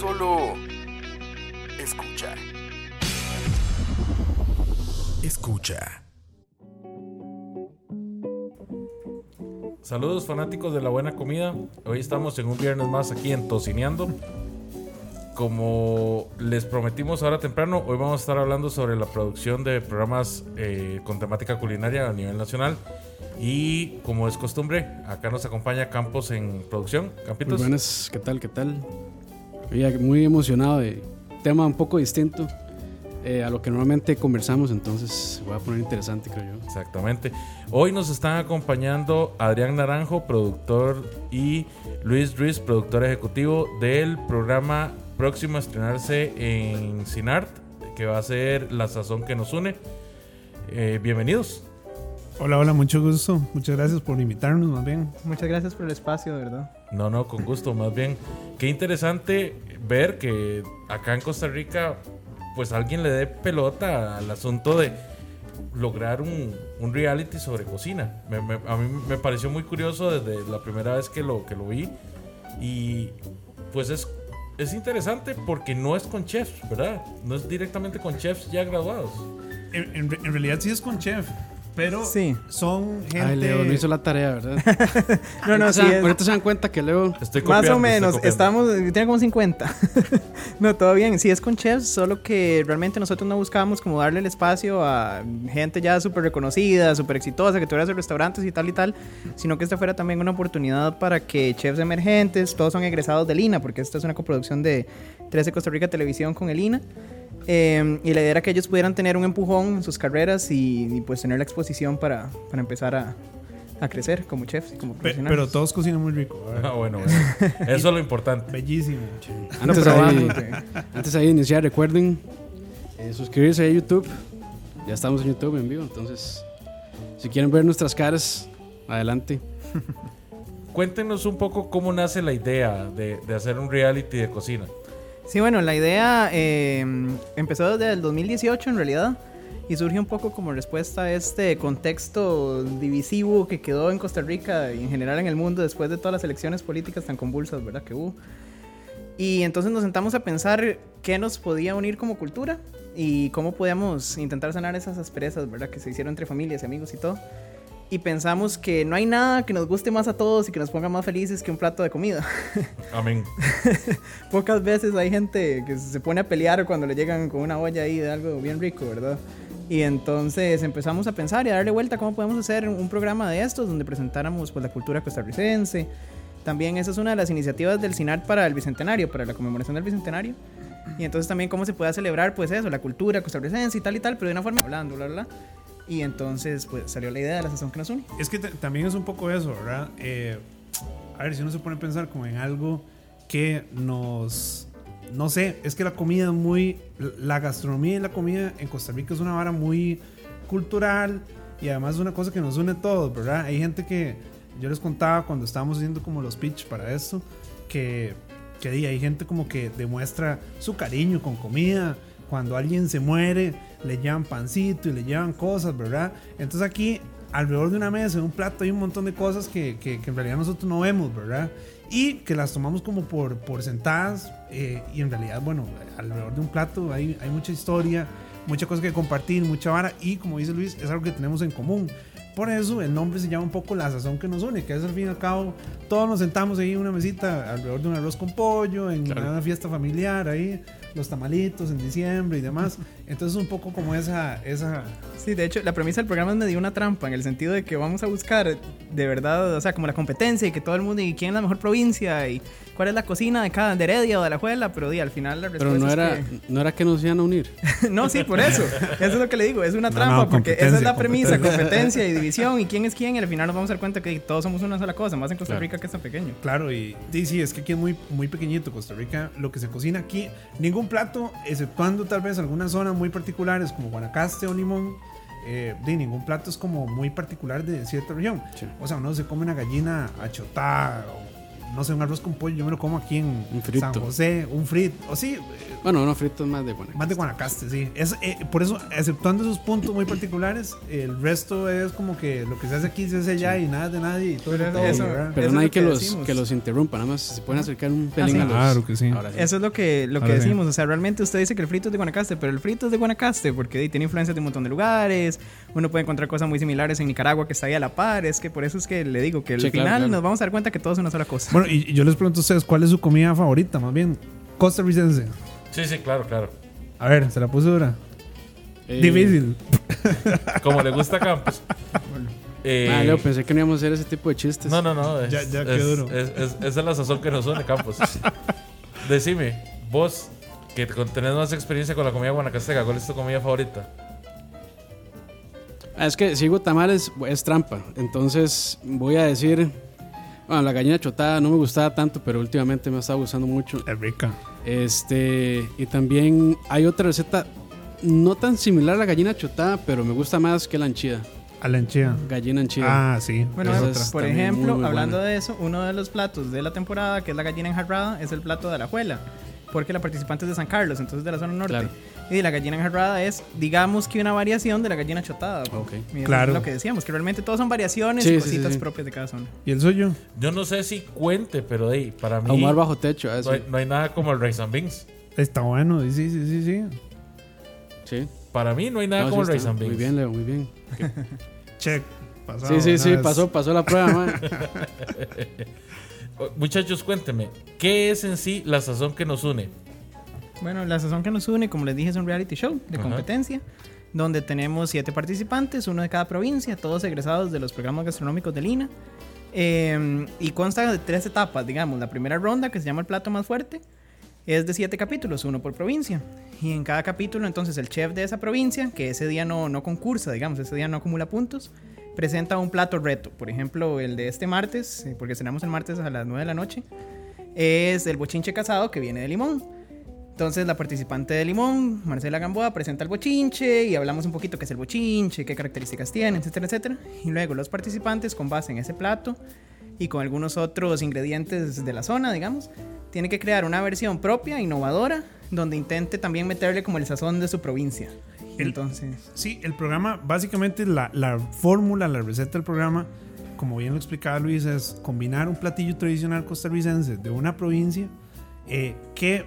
Solo escucha. Escucha. Saludos fanáticos de la buena comida. Hoy estamos en un viernes más aquí en Tocineando. Como les prometimos ahora temprano, hoy vamos a estar hablando sobre la producción de programas eh, con temática culinaria a nivel nacional. Y como es costumbre, acá nos acompaña Campos en producción. Campitos. Muy buenas, ¿qué tal? ¿Qué tal? Oye, muy emocionado de tema un poco distinto eh, a lo que normalmente conversamos, entonces se va a poner interesante, creo yo. Exactamente. Hoy nos están acompañando Adrián Naranjo, productor, y Luis Ruiz, productor ejecutivo del programa próximo a estrenarse en Cinart, que va a ser La Sazón que nos une. Eh, bienvenidos. Hola, hola, mucho gusto. Muchas gracias por invitarnos, más bien. Muchas gracias por el espacio, de verdad. No, no, con gusto, más bien. Qué interesante ver que acá en Costa Rica, pues alguien le dé pelota al asunto de lograr un, un reality sobre cocina. A mí me pareció muy curioso desde la primera vez que lo, que lo vi. Y pues es, es interesante porque no es con chefs, ¿verdad? No es directamente con chefs ya graduados. En- en realidad sí es con chef, pero Sí. son gente. Ay, Leo, no hizo la tarea, ¿verdad? No, no, sí. se dan, es- ahorita se dan cuenta que Leo... Estoy más copiando, o estoy menos, estamos, tiene como 50. no, todo bien, sí es con chefs, solo que realmente nosotros no buscábamos como darle el espacio a gente ya súper reconocida, súper exitosa, que tuviera sus restaurantes y tal y tal, sino que esta fuera también una oportunidad para que chefs emergentes, todos son egresados del INA, porque esta es una coproducción de 13 Costa Rica Televisión con el INA. Eh, y la idea era que ellos pudieran tener un empujón en sus carreras y, y, pues tener la exposición para, para empezar a, a crecer como chefs y como profesionales. pero todos cocinan muy rico. Ah, bueno, bueno. Eso es lo importante. Bellísimo. Antes, ahí, antes ahí de iniciar, recuerden eh, suscribirse a YouTube. Ya estamos en YouTube en vivo, entonces si quieren ver nuestras caras, adelante. Cuéntenos un poco cómo nace la idea de, de hacer un reality de cocina. Sí, bueno, la idea eh, empezó desde el 2018 en realidad y surge un poco como respuesta a este contexto divisivo que quedó en Costa Rica y en general en el mundo después de todas las elecciones políticas tan convulsas, ¿verdad? Que hubo. Y entonces nos sentamos a pensar qué nos podía unir como cultura y cómo podíamos intentar sanar esas asperezas, ¿verdad? Que se hicieron entre familias amigos y todo. Y pensamos que no hay nada que nos guste más a todos y que nos ponga más felices que un plato de comida. Amén. Pocas veces hay gente que se pone a pelear cuando le llegan con una olla ahí de algo bien rico, ¿verdad? Y entonces empezamos a pensar y a darle vuelta cómo podemos hacer un programa de estos donde presentáramos pues, la cultura costarricense. También esa es una de las iniciativas del CINAR para el Bicentenario, para la conmemoración del Bicentenario. Y entonces también cómo se puede celebrar pues eso, la cultura costarricense y tal y tal, pero de una forma hablando, bla, bla, bla. Y entonces pues salió la idea de la sesión que nos une. Es que también es un poco eso, ¿verdad? Eh, a ver, si uno se pone a pensar como en algo que nos... No sé, es que la comida es muy... La gastronomía y la comida en Costa Rica es una vara muy cultural y además es una cosa que nos une a todos, ¿verdad? Hay gente que... Yo les contaba cuando estábamos haciendo como los pitch para esto, que, que hay gente como que demuestra su cariño con comida. Cuando alguien se muere, le llevan pancito y le llevan cosas, ¿verdad? Entonces aquí alrededor de una mesa, en un plato, hay un montón de cosas que, que- que en realidad nosotros no vemos, ¿verdad? Y que las tomamos como por, por sentadas. eh, y en realidad, bueno, alrededor de un plato hay, hay mucha historia, mucha cosa que compartir, mucha vara. Y como dice Luis, es algo que tenemos en común. Por eso el nombre se llama un poco La Sazón que nos une, que es al fin y al cabo, todos nos sentamos ahí en una mesita alrededor de un arroz con pollo, en una fiesta familiar, ahí, los tamalitos en diciembre y demás. Entonces un poco como esa, esa, Sí, de hecho, la premisa del programa me dio una trampa en el sentido de que vamos a buscar de verdad, o sea, como la competencia y que todo el mundo y quién es la mejor provincia y cuál es la cocina de cada de Heredia o de la Juela, pero di, al final la respuesta Pero no es era, que- no era que nos iban a unir. no, sí, por eso. Eso es lo que le digo, es una No, trampa no, porque esa es la premisa, competencia y división y quién es quién, y al final nos vamos a dar cuenta que todos somos una sola cosa, más en Costa Claro. Rica que es tan pequeño. Claro, y sí, sí, es que aquí es muy, muy pequeñito Costa Rica. Lo que se cocina aquí, ningún plato, exceptuando tal vez algunas zonas muy particulares como Guanacaste o Limón, eh, de ningún plato es como muy particular de cierta región. Sí. O sea, uno se come una gallina achotada o no sé, un arroz con pollo, yo me lo como aquí en Un frito. San José, un frito, o sí, eh, Bueno, no fritos más de Guanacaste. más de Guanacaste, sí. Es, eh, por eso, exceptuando esos puntos muy particulares, el resto es como que lo que se hace aquí se hace allá y nada de nadie y todo, Pero todo, eso- ¿verdad? Pero Eso no es hay lo que, que los, que los interrumpa, nada más se pueden acercar un pelín sí. a los- Claro que sí. Ahora sí. Eso es lo que, lo que Ahora decimos. O sea, realmente usted dice que el frito es de Guanacaste, pero el frito es de Guanacaste porque tiene influencias de un montón de lugares. Uno puede encontrar cosas muy similares en Nicaragua que está ahí a la par. Es que por eso es que le digo que al Sí, final claro. nos vamos a dar cuenta que todo es una sola cosa. Bueno, y, yo les pregunto a ustedes, ¿cuál es su comida favorita? Más bien, costarricense. Sí, sí, claro, claro. A ver, se la puse dura. Eh, Difícil. Como le gusta a Campos. Eh, ah, Leo, pensé que no íbamos a hacer ese tipo de chistes. no, no, no. Es, Ya- ya, qué es- duro. es- es- esa es la sazón que nos une, Campos. Decime, vos, que tenés más experiencia con la comida guanacasteca, ¿cuál es tu comida favorita? Ah, es que sigo tamales es trampa. Entonces voy a decir. Bueno, la gallina chotada no me gustaba tanto, pero últimamente me ha estado gustando mucho. Es rica. Este. Y también hay otra receta no tan similar a la gallina chotada, pero me gusta más que la anchida. A la enchida. Gallina anchida. Ah, sí. Bueno, por es también ejemplo, muy hablando buena. de eso, uno de los platos de la temporada, que es la gallina enjarrada, es el plato de la juela. Porque la participante es de San Carlos, entonces de la zona norte. Claro. Y la gallina enjarrada es, digamos que una variación de la gallina chotada. Ok. Y eso Claro. Es lo que decíamos, que realmente todos son variaciones Sí, y sí, cositas sí. propias de cada zona. ¿Y el suyo? Yo no sé si cuente, pero hey, para mí Ahumar bajo techo, eso. no, hay, no hay nada como el rice and beans. Está bueno. Sí, sí, sí, sí. sí. Sí. Para mí no hay nada No, como sí el and beans. Muy bien, Leo, muy bien. Check. Pasado, Sí, sí, sí, vez. pasó, pasó la prueba, man. Oh, Muchachos, cuéntenme, ¿qué es en sí la sazón que nos une? Bueno, la sazón que nos une, como les dije, es un reality show de Ajá. competencia, donde tenemos siete participantes, uno de cada provincia, todos egresados de los programas gastronómicos de Lina. Eh, y consta de tres etapas, digamos. La primera ronda, que se llama el plato más fuerte, es de siete capítulos, uno por provincia. Y en cada capítulo, entonces, el chef de esa provincia, que ese día no, no concursa, digamos, ese día no acumula puntos, presenta un plato reto. Por ejemplo, el de este martes, eh, porque cenamos el martes a las 9 de la noche, es el bochinche casado que viene de limón. Entonces la participante de Limón, Marcela Gamboa, presenta el bochinche y hablamos un poquito qué es el bochinche, qué características tiene, etcétera, etcétera. Y luego los participantes, con base en ese plato y con algunos otros ingredientes de la zona, digamos, tienen que crear una versión propia, innovadora, donde intente también meterle como el sazón de su provincia. El- Entonces, Sí, el programa, básicamente la, la fórmula, la receta del programa, como bien lo explicaba Luis, es combinar un platillo tradicional costarricense de una provincia eh, que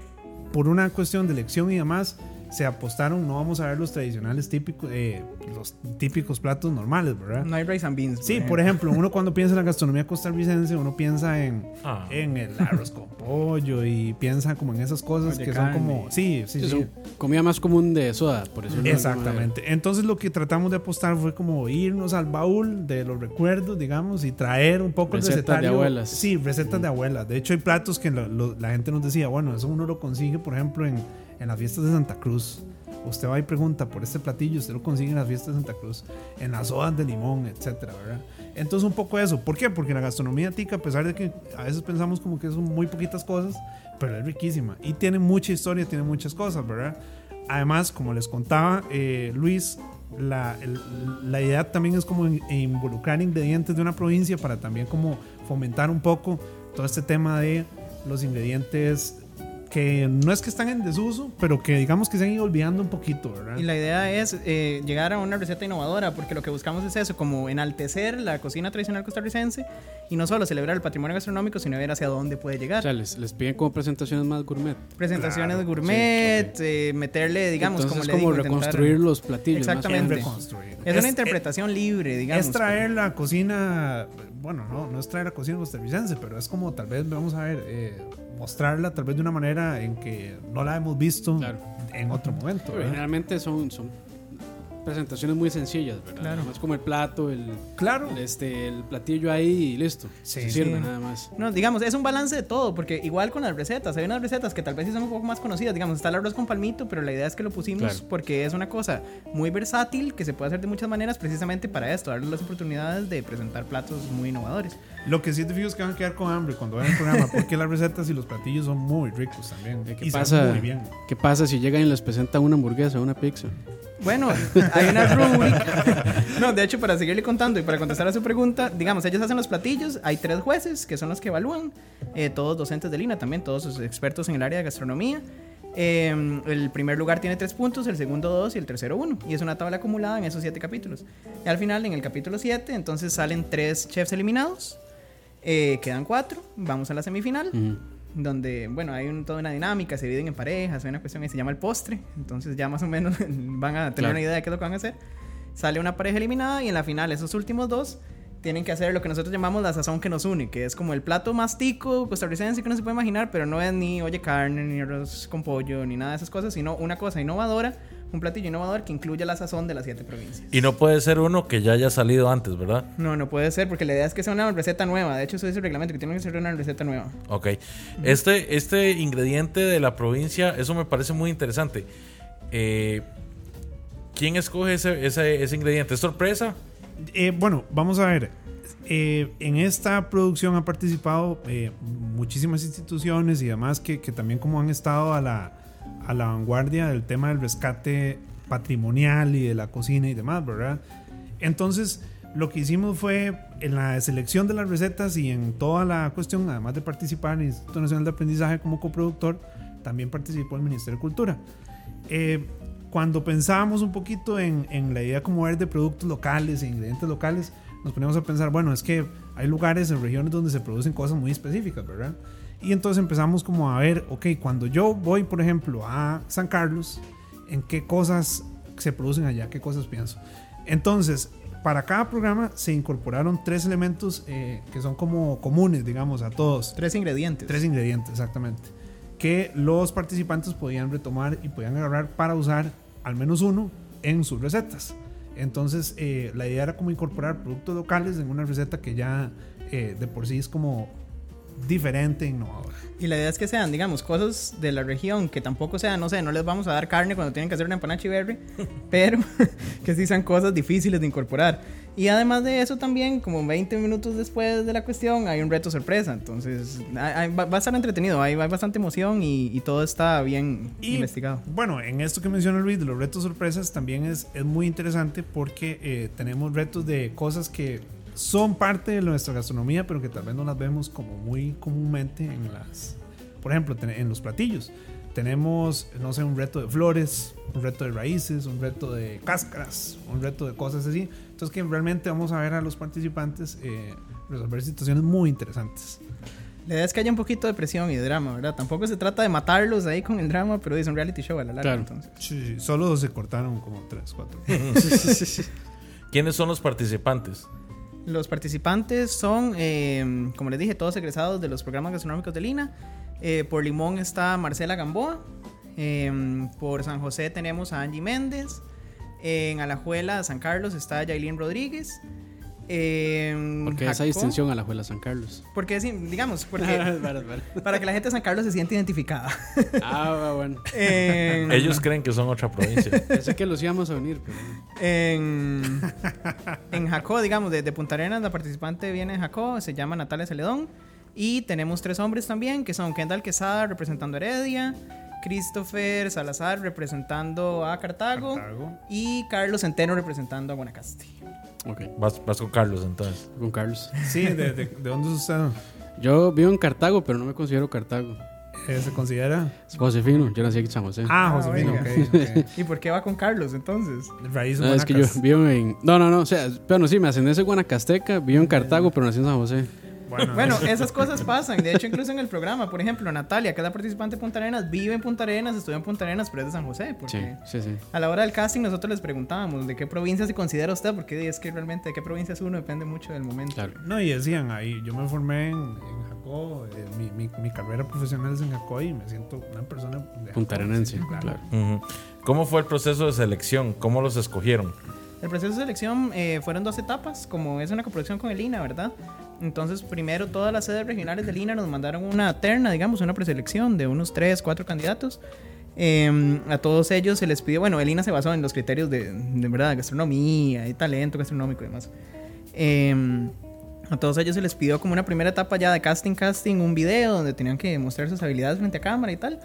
por una cuestión de elección y demás se apostaron, no vamos a ver los tradicionales típicos, eh, los típicos platos normales, ¿verdad? no hay rice and beans. Sí, por ejemplo, uno cuando piensa en la gastronomía costarricense, uno piensa en, Ah. en el arroz con pollo y piensa como en esas cosas Oye, que son como... Sí, sí, Sí, comida más común de soda, por eso. Exactamente. Entonces lo que tratamos de apostar fue como irnos al baúl de los recuerdos, digamos, y traer un poco Recetas el recetario. de abuelas. Sí, recetas de abuelas. De hecho hay platos que lo- lo- la gente nos decía, bueno, eso uno lo consigue, por ejemplo, en, en las fiestas de Santa Cruz. Usted va y pregunta por este platillo, usted lo consigue en las fiestas de Santa Cruz, en las sodas de limón, etcétera, ¿verdad? Entonces un poco eso. ¿Por qué? Porque la gastronomía tica, a pesar de que a veces pensamos como que son muy poquitas cosas, pero es riquísima y tiene mucha historia, tiene muchas cosas, ¿verdad? Además, como les contaba eh, Luis, la, la idea también es como in- involucrar ingredientes de una provincia para también como fomentar un poco todo este tema de los ingredientes que no es que están en desuso, pero que digamos que se han ido olvidando un poquito, ¿verdad? Y la idea es eh, llegar a una receta innovadora, porque lo que buscamos es eso, como enaltecer la cocina tradicional costarricense y no solo celebrar el patrimonio gastronómico, sino ver hacia dónde puede llegar. O sea, les, les piden como presentaciones más gourmet. Presentaciones Claro, gourmet, eh, meterle, digamos, Entonces como es le como digo, intentar- reconstruir los platillos. Exactamente. reconstruir. Es una interpretación libre, digamos. Es traer la cocina, bueno, no, no es traer la cocina costarricense, pero es como tal vez, vamos a ver, eh, mostrarla tal vez de una manera en que no la hemos visto Claro. en otro momento. Generalmente son, son presentaciones muy sencillas, ¿verdad? Claro. Más como el plato, el, Claro. el, este, el platillo ahí y listo. Sí, Se sirve sí. nada más. No, digamos, es un balance de todo, porque igual con las recetas, hay unas recetas que tal vez sí son un poco más conocidas, digamos, está el arroz con palmito, pero la idea es que lo pusimos Claro. porque es una cosa muy versátil, que se puede hacer de muchas maneras precisamente para esto, darles las oportunidades de presentar platos muy innovadores. Lo que sí te fijo es que van a quedar con hambre cuando vean el programa, porque las recetas y los platillos son muy ricos también. ¿Qué y pasa, muy bien. ¿Qué pasa si llegan y les presentan una hamburguesa o una pizza? Bueno, hay una rúbrica. No, de hecho, para seguirle contando y para contestar a su pregunta, digamos, ellos hacen los platillos, hay tres jueces que son los que evalúan, eh, todos docentes de Lina también, todos sus expertos en el área de gastronomía. Eh, el primer lugar tiene tres puntos, el segundo dos y el tercero uno. Y es una tabla acumulada en esos siete capítulos. Y al final, en el capítulo 7, entonces salen tres chefs eliminados, eh, quedan cuatro, vamos a la semifinal Ujú. Donde, bueno, hay un- toda una dinámica, se dividen en parejas, hay una cuestión que se llama el postre, entonces ya más o menos van a tener Claro. una idea de qué es lo que van a hacer. Sale una pareja eliminada y en la final esos últimos dos tienen que hacer lo que nosotros llamamos la sazón que nos une, que es como el plato más tico costarricense que uno se puede imaginar, pero no es ni oye carne, ni arroz con pollo, ni nada de esas cosas, sino una cosa innovadora, un platillo innovador que incluye la sazón de las siete provincias. Y no puede ser uno que ya haya salido antes, ¿verdad? No, no puede ser, porque la idea es que sea una receta nueva. De hecho, eso dice el reglamento, que tiene que ser una receta nueva. Ok. Este, este ingrediente de la provincia, eso me parece muy interesante. Eh, ¿Quién escoge ese, ese, ese ingrediente? ¿Es sorpresa? Eh, bueno, vamos a ver. Eh, en esta producción han participado eh, muchísimas instituciones y demás que, que también como han estado a la, a la vanguardia del tema del rescate patrimonial y de la cocina y demás, ¿verdad? Entonces, lo que hicimos fue en la selección de las recetas y en toda la cuestión, además de participar en el Instituto Nacional de Aprendizaje como coproductor, también participó el Ministerio de Cultura. Eh, cuando pensábamos un poquito en, la idea como ver de productos locales e ingredientes locales, nos ponemos a pensar, bueno, es que hay lugares en regiones donde se producen cosas muy específicas, ¿verdad? Y entonces empezamos como a ver, ok, cuando yo voy, por ejemplo, a San Carlos, ¿en qué cosas se producen allá? ¿Qué cosas pienso? Entonces, para cada programa se incorporaron tres elementos eh, que son como comunes, digamos, a todos. Tres ingredientes. Tres ingredientes, exactamente. Que los participantes podían retomar y podían agarrar para usar al menos uno en sus recetas. Entonces, eh, la idea era como incorporar productos locales en una receta que ya eh, de por sí es como diferente e innovadora. Y la idea es que sean, digamos, cosas de la región que tampoco sean, no sé, no les vamos a dar carne cuando tienen que hacer una empanada chiverri, pero que sí sean cosas difíciles de incorporar. Y además de eso también, como 20 minutos después de la cuestión, hay un reto sorpresa. Entonces, hay- va, va a estar entretenido, hay, hay bastante emoción y, y todo está bien Y investigado. bueno, en esto que menciona Luis de los retos sorpresas también es, es muy interesante porque eh, tenemos retos de cosas que son parte de nuestra gastronomía, pero que tal vez no las vemos como muy comúnmente en las, por ejemplo, en los platillos. Tenemos, no sé, un reto de flores, un reto de raíces, un reto de cáscaras, un reto de cosas así. Entonces que realmente vamos a ver a los participantes eh, resolver situaciones muy interesantes. La idea es que haya un poquito de presión y drama, ¿verdad? Tampoco se trata de matarlos ahí con el drama, pero es un reality show a la larga. Claro. Entonces. Sí, sí, solo se cortaron como tres, cuatro. ¿Quiénes son los participantes? Los participantes son, eh, como les dije, todos egresados de los programas gastronómicos de Lina. Eh, por Limón está Marcela Gamboa. Eh, por San José tenemos a Angie Méndez. En Alajuela, San Carlos, está Yailin Rodríguez. Eh, Porque esa distinción a la Juela San Carlos. Porque, sí, digamos, porque para que la gente de San Carlos se sienta identificada. ah, bueno. En- Ellos creen que son otra provincia. Pensé que los íbamos a unir, pero. En, en Jacó, digamos, de, de Punta Arenas, la participante viene de Jacó, se llama Natalia Celedón. Y tenemos tres hombres también, que son Kendall Quesada representando a Heredia, Christopher Salazar representando a Cartago, Cartago. y Carlos Centeno representando a Guanacaste. Ok, Vas, vas con Carlos entonces. con Carlos. Sí, ¿de, de, de dónde es usted? Yo vivo en Cartago, pero no me considero Cartago. Eh, ¿Se considera? Josefino, yo nací aquí en San José. Ah, Ah, Josefino, oiga. ok. ok. ¿Y por qué va con Carlos entonces? Raíz No, es que yo vivo en. No, no, no. O sea, bueno, sí, me ascendencia guanacasteca, vivo en Cartago, pero nací en San José. Bueno, Bueno, esas cosas pasan. De hecho, incluso en el programa, por ejemplo, Natalia, que es la participante de Punta Arenas, vive en Punta Arenas, estudia en Punta Arenas, pero es de San José. Porque Sí, sí, sí. A la hora del casting nosotros les preguntábamos de qué provincia se considera usted, porque es que realmente de qué provincia es uno depende mucho del momento. Claro. no, y decían ahí, yo me formé en, en marcó eh, mi, mi, mi carrera profesional es en Jacoy y me siento una persona de Puntarenense, claro. Ujú. ¿Cómo fue el proceso de selección? ¿Cómo los escogieron? El proceso de selección eh, fueron dos etapas, como es una coproducción con el INA, ¿verdad? Entonces, primero todas las sedes regionales del INA nos mandaron una terna, digamos, una preselección de unos 3, 4 candidatos. Eh, a todos ellos se les pidió, bueno, el INA se basó en los criterios de, de verdad, gastronomía y talento gastronómico y demás. Eh, a todos ellos se les pidió como una primera etapa ya de casting, casting, un video donde tenían que mostrar sus habilidades frente a cámara y tal.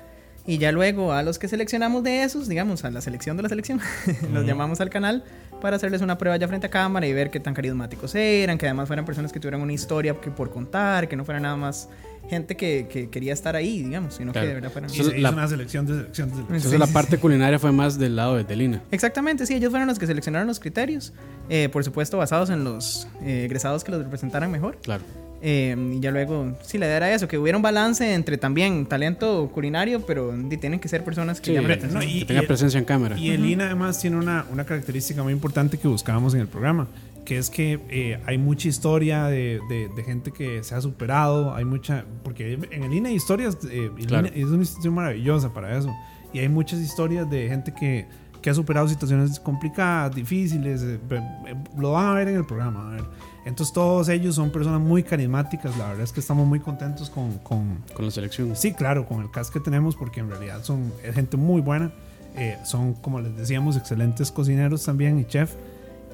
Y ya luego a los que seleccionamos de esos, digamos, a la selección de la selección, los llamamos al canal para hacerles una prueba ya frente a cámara y ver qué tan carismáticos eran, que además fueran personas que tuvieran una historia que por contar, que no fuera nada más gente que, que quería estar ahí, digamos, sino Claro. que de verdad fueran... Se la- una selección de selección de selección. Entonces la parte culinaria fue más del lado de Delina. Exactamente, sí, ellos fueron los que seleccionaron los criterios, eh, por supuesto basados en los eh, egresados que los representaran mejor. Claro. Eh, y ya luego, sí, la idea era eso, que hubiera un balance entre también talento culinario, pero tienen que ser personas que Sí, llamen. No, y- que tenga y- presencia en cámara. Y el INA además tiene una, una característica muy importante que buscábamos en el programa, que es que eh, hay mucha historia de, de- de gente que se ha superado, hay mucha, porque en el INA hay historias, eh, el Claro. INA es una institución maravillosa para eso, y hay muchas historias de gente que, que ha superado situaciones complicadas, difíciles, eh, eh, lo van a ver en el programa. a ver. Entonces todos ellos son personas muy carismáticas, la verdad es que estamos muy contentos con- con, Con la selección. Sí, claro, con el cast que tenemos, porque en realidad son es gente muy buena. eh, son, como les decíamos, excelentes cocineros también y chef.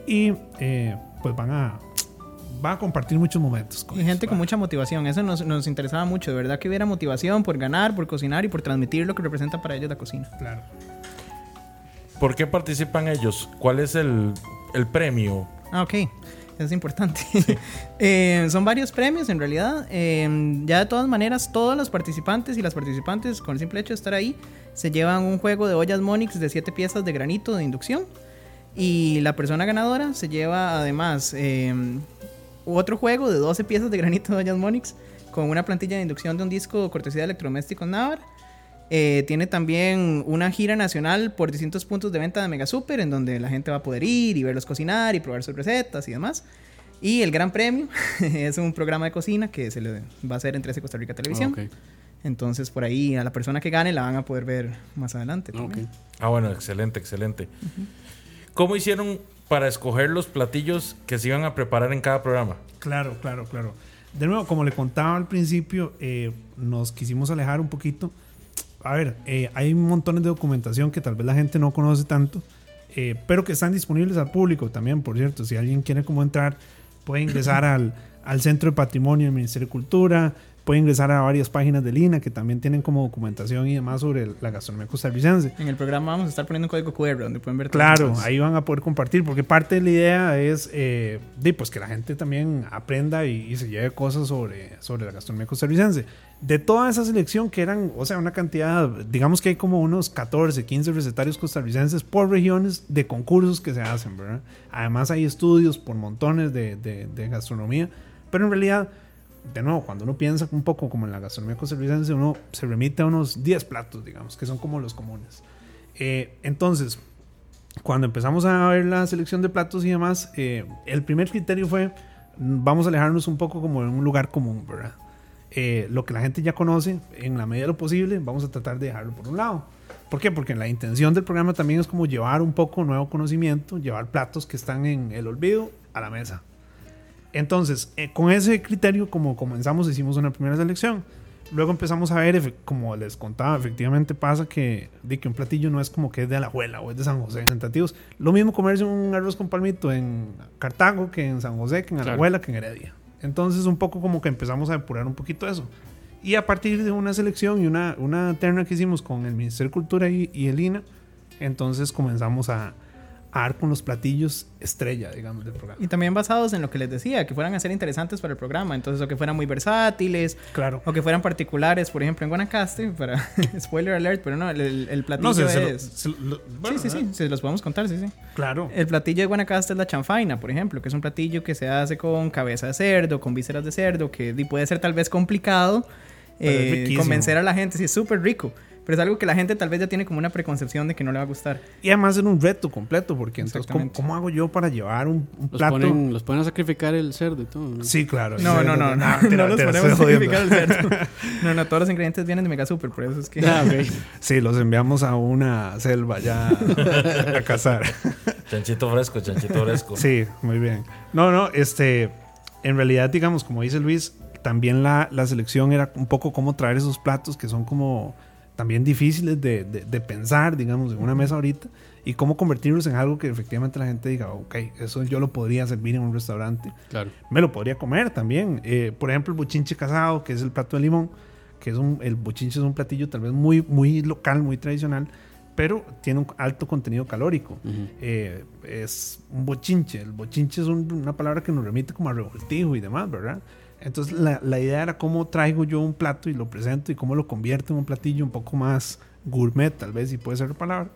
Y eh, pues van a, van a compartir muchos momentos. Con Y gente ellos, con ¿va? mucha motivación, eso nos, nos interesaba mucho, de verdad que hubiera motivación por ganar, por cocinar y por transmitir lo que representa para ellos la cocina. Claro. ¿Por qué participan ellos? ¿Cuál es el, el premio? Ah, ok. Es importante. Eh, son varios premios en realidad. Eh, ya de todas maneras, todos los participantes y las participantes, con el simple hecho de estar ahí, se llevan un juego de ollas Monix de 7 piezas de granito de inducción. Y la persona ganadora se lleva además eh, otro juego de 12 piezas de granito de ollas Monix con una plantilla de inducción de un disco cortesía de Electrodomésticos Navar. Eh, tiene también una gira nacional por distintos puntos de venta de Mega Super, en donde la gente va a poder ir y verlos cocinar y probar sus recetas y demás. Y el gran premio es un programa de cocina que se le va a hacer en 13 Costa Rica Televisión. Ah, ok. Entonces, por ahí a la persona que gane la van a poder ver más adelante. Ah, ok. también. Ah, bueno, excelente, excelente. ¿Cómo hicieron para escoger los platillos que se iban a preparar en cada programa? Claro, claro, claro. De nuevo, como le contaba al principio, eh, nos quisimos alejar un poquito. A ver, eh, hay montones de documentación que tal vez la gente no conoce tanto, eh, pero que están disponibles al público también, por cierto. Si alguien quiere como entrar, puede ingresar al, al Centro de Patrimonio del Ministerio de Cultura, puede ingresar a varias páginas del INA que también tienen como documentación y demás sobre la gastronomía costarricense. En el programa vamos a estar poniendo un código QR donde pueden ver Claro, ahí van a poder compartir, porque parte de la idea es eh, de, pues, que la gente también aprenda y, y se lleve cosas sobre, sobre la gastronomía costarricense. De toda esa selección, que eran, o sea, una cantidad, digamos que hay como unos 14, 15 recetarios costarricenses por regiones de concursos que se hacen, ¿verdad? Además hay estudios por montones de, de- de gastronomía, pero en realidad, de nuevo, cuando uno piensa un poco como en la gastronomía costarricense, uno se remite a unos 10 platos, digamos, que son como los comunes. Eh, entonces, cuando empezamos a ver la selección de platos y demás, eh, el primer criterio fue, mm, vamos a alejarnos un poco como en un lugar común, ¿verdad? Eh, lo que la gente ya conoce, en la medida de lo posible, vamos a tratar de dejarlo por un lado. ¿Por qué? Porque la intención del programa también es como llevar un poco nuevo conocimiento, llevar platos que están en el olvido a la mesa. Entonces, eh, con ese criterio, como comenzamos, hicimos una primera selección. Luego empezamos a ver, como les contaba, efectivamente pasa que, de que un platillo no es como que es de Alajuela o es de San José en tentativos. Lo mismo comerse un arroz con palmito en Cartago que en San José, que en Claro. Alajuela, que en Heredia. Entonces, un poco como que empezamos a depurar un poquito eso. Y a partir de una selección y una, una terna que hicimos con el Ministerio de Cultura y, y el INA, entonces comenzamos a, a dar con los platillos estrella, digamos, del programa. Y también basados en lo que les decía, que fueran a ser interesantes para el programa. Entonces, o que fueran muy versátiles, Claro. o que fueran particulares. Por ejemplo, en Guanacaste, para spoiler alert, pero no, el, platillo No, se, se lo- es. se lo- bueno, sí, sí, sí, se los podemos contar, sí, sí. Claro. El platillo de Guanacaste es la chanfaina, por ejemplo, que es un platillo que se hace con cabeza de cerdo, con vísceras de cerdo, que puede ser tal vez complicado eh, convencer a la gente, sí, es súper rico. Pero es algo que la gente tal vez ya tiene como una preconcepción de que no le va a gustar. Y además era un reto completo, porque entonces, ¿cómo, cómo hago yo para llevar un, un Los plato? ponen, los ponen a sacrificar el cerdo y todo. ¿no? Sí, claro. No, no, no, no. te la- No los te ponemos a sacrificar el cerdo. No, no, todos los ingredientes vienen de Mega Super, por eso es que. Ah, ok. Sí, los enviamos a una selva ya a cazar. Chanchito fresco, chanchito fresco. Sí, muy bien. No, no, este, en realidad, digamos, como dice Luis, también la, la selección era un poco cómo traer esos platos que son como también difíciles de, de- de pensar, digamos, en una mesa ahorita, y cómo convertirlos en algo que efectivamente la gente diga, ok, eso yo lo podría servir en un restaurante, Claro. me lo podría comer también. Eh, por ejemplo, el bochinche casado, que es el plato de limón, que es un, el bochinche es un platillo tal vez muy, muy local, muy tradicional, pero tiene un alto contenido calórico. Ujú. Eh, es un bochinche. El bochinche es un- una palabra que nos remite como a revoltijo y demás, ¿verdad? Entonces la, la idea era cómo traigo yo un plato y lo presento y cómo lo convierto en un platillo un poco más gourmet, tal vez, si puede ser la palabra.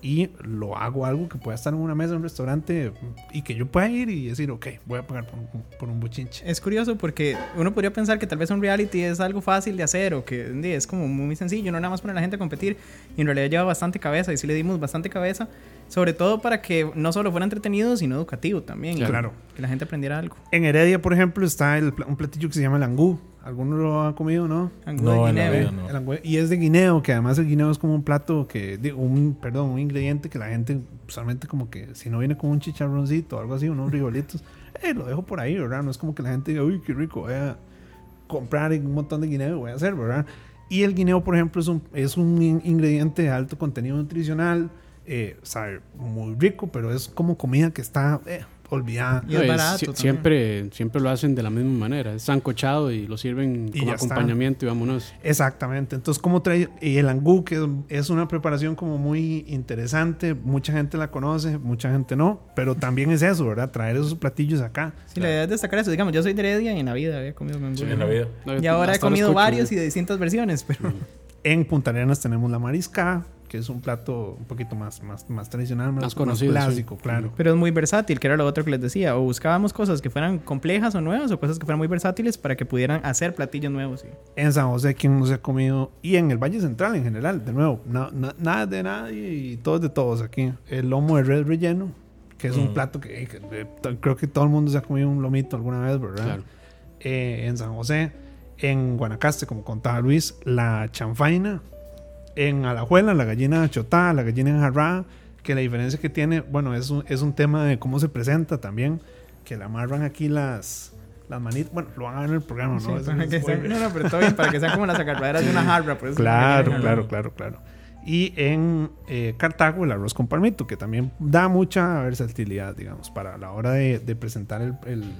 Y lo hago algo que pueda estar en una mesa en un restaurante y que yo pueda ir y decir, ok, voy a pagar por por un bochinche. Es curioso porque uno podría pensar que tal vez un reality es algo fácil de hacer o que es como muy sencillo, no nada más poner a la gente a competir. Y en realidad lleva bastante cabeza y sí le dimos bastante cabeza, sobre todo para que no solo fuera entretenido, sino educativo también. y Claro. Que la gente aprendiera algo. En Heredia, por ejemplo, está el un platillo que se llama el angú. ¿Alguno lo ha comido, no? Angú No, de en la guineo. vida no. El angüe- y es de guineo, que además el guineo es como un plato que, un, perdón, un ingrediente que la gente usualmente como que si no viene con un chicharroncito o algo así, unos frijolitos, eh, lo dejo por ahí, ¿verdad? No es como que la gente diga, uy, qué rico, voy a comprar un montón de guineo y voy a hacer, ¿verdad? Y el guineo, por ejemplo, es un, es un in- ingrediente de alto contenido nutricional, eh, sabe muy rico, pero es como comida que está eh, olvidada. Y es No, barato también. siempre, siempre lo hacen de la misma manera. Es sancochado y lo sirven Y como está. acompañamiento y vámonos. Exactamente. Entonces, como trae y el angú, que es una preparación como muy interesante, mucha gente la conoce, mucha gente no, pero también es eso, ¿verdad? Traer esos platillos acá. Sí, la idea es destacar eso. Digamos, yo soy de Heredia y en la vida había comido mangú. Sí, en la vida. Y ahora he comido escucho, varios y de distintas versiones, pero En Punta Arenas tenemos la marisca, que es un plato un poquito más, más, más tradicional, más, Más conocido, clásico, sí. claro. Pero es muy versátil, que era lo otro que les decía. O buscábamos cosas que fueran complejas o nuevas, o cosas que fueran muy versátiles para que pudieran hacer platillos nuevos. y- En San José, quien no se ha comido, y en el Valle Central en general, de nuevo, na- na- nada de nadie y todos de todos aquí. El lomo de red relleno, que es un Mm. plato que, que, creo que todo el mundo se ha comido un lomito alguna vez, ¿verdad? Claro. eh, en San José, en Guanacaste, como contaba Luis, la chanfaina, en Alajuela, la gallina chotada, la gallina enjarrada, que la diferencia que tiene, bueno, es un, es un tema de cómo se presenta también, que le amarran aquí las, las manitas, bueno, lo van a ver en el programa, Sí, ¿no? Para es que sean- no, no, pero todo bien, para que sean como las agarraderas de una jarra. Por eso Claro, claro, jarra. claro, claro. Y en eh, Cartago el arroz con palmito, que también da mucha versatilidad, digamos, para la hora de, de presentar el, el-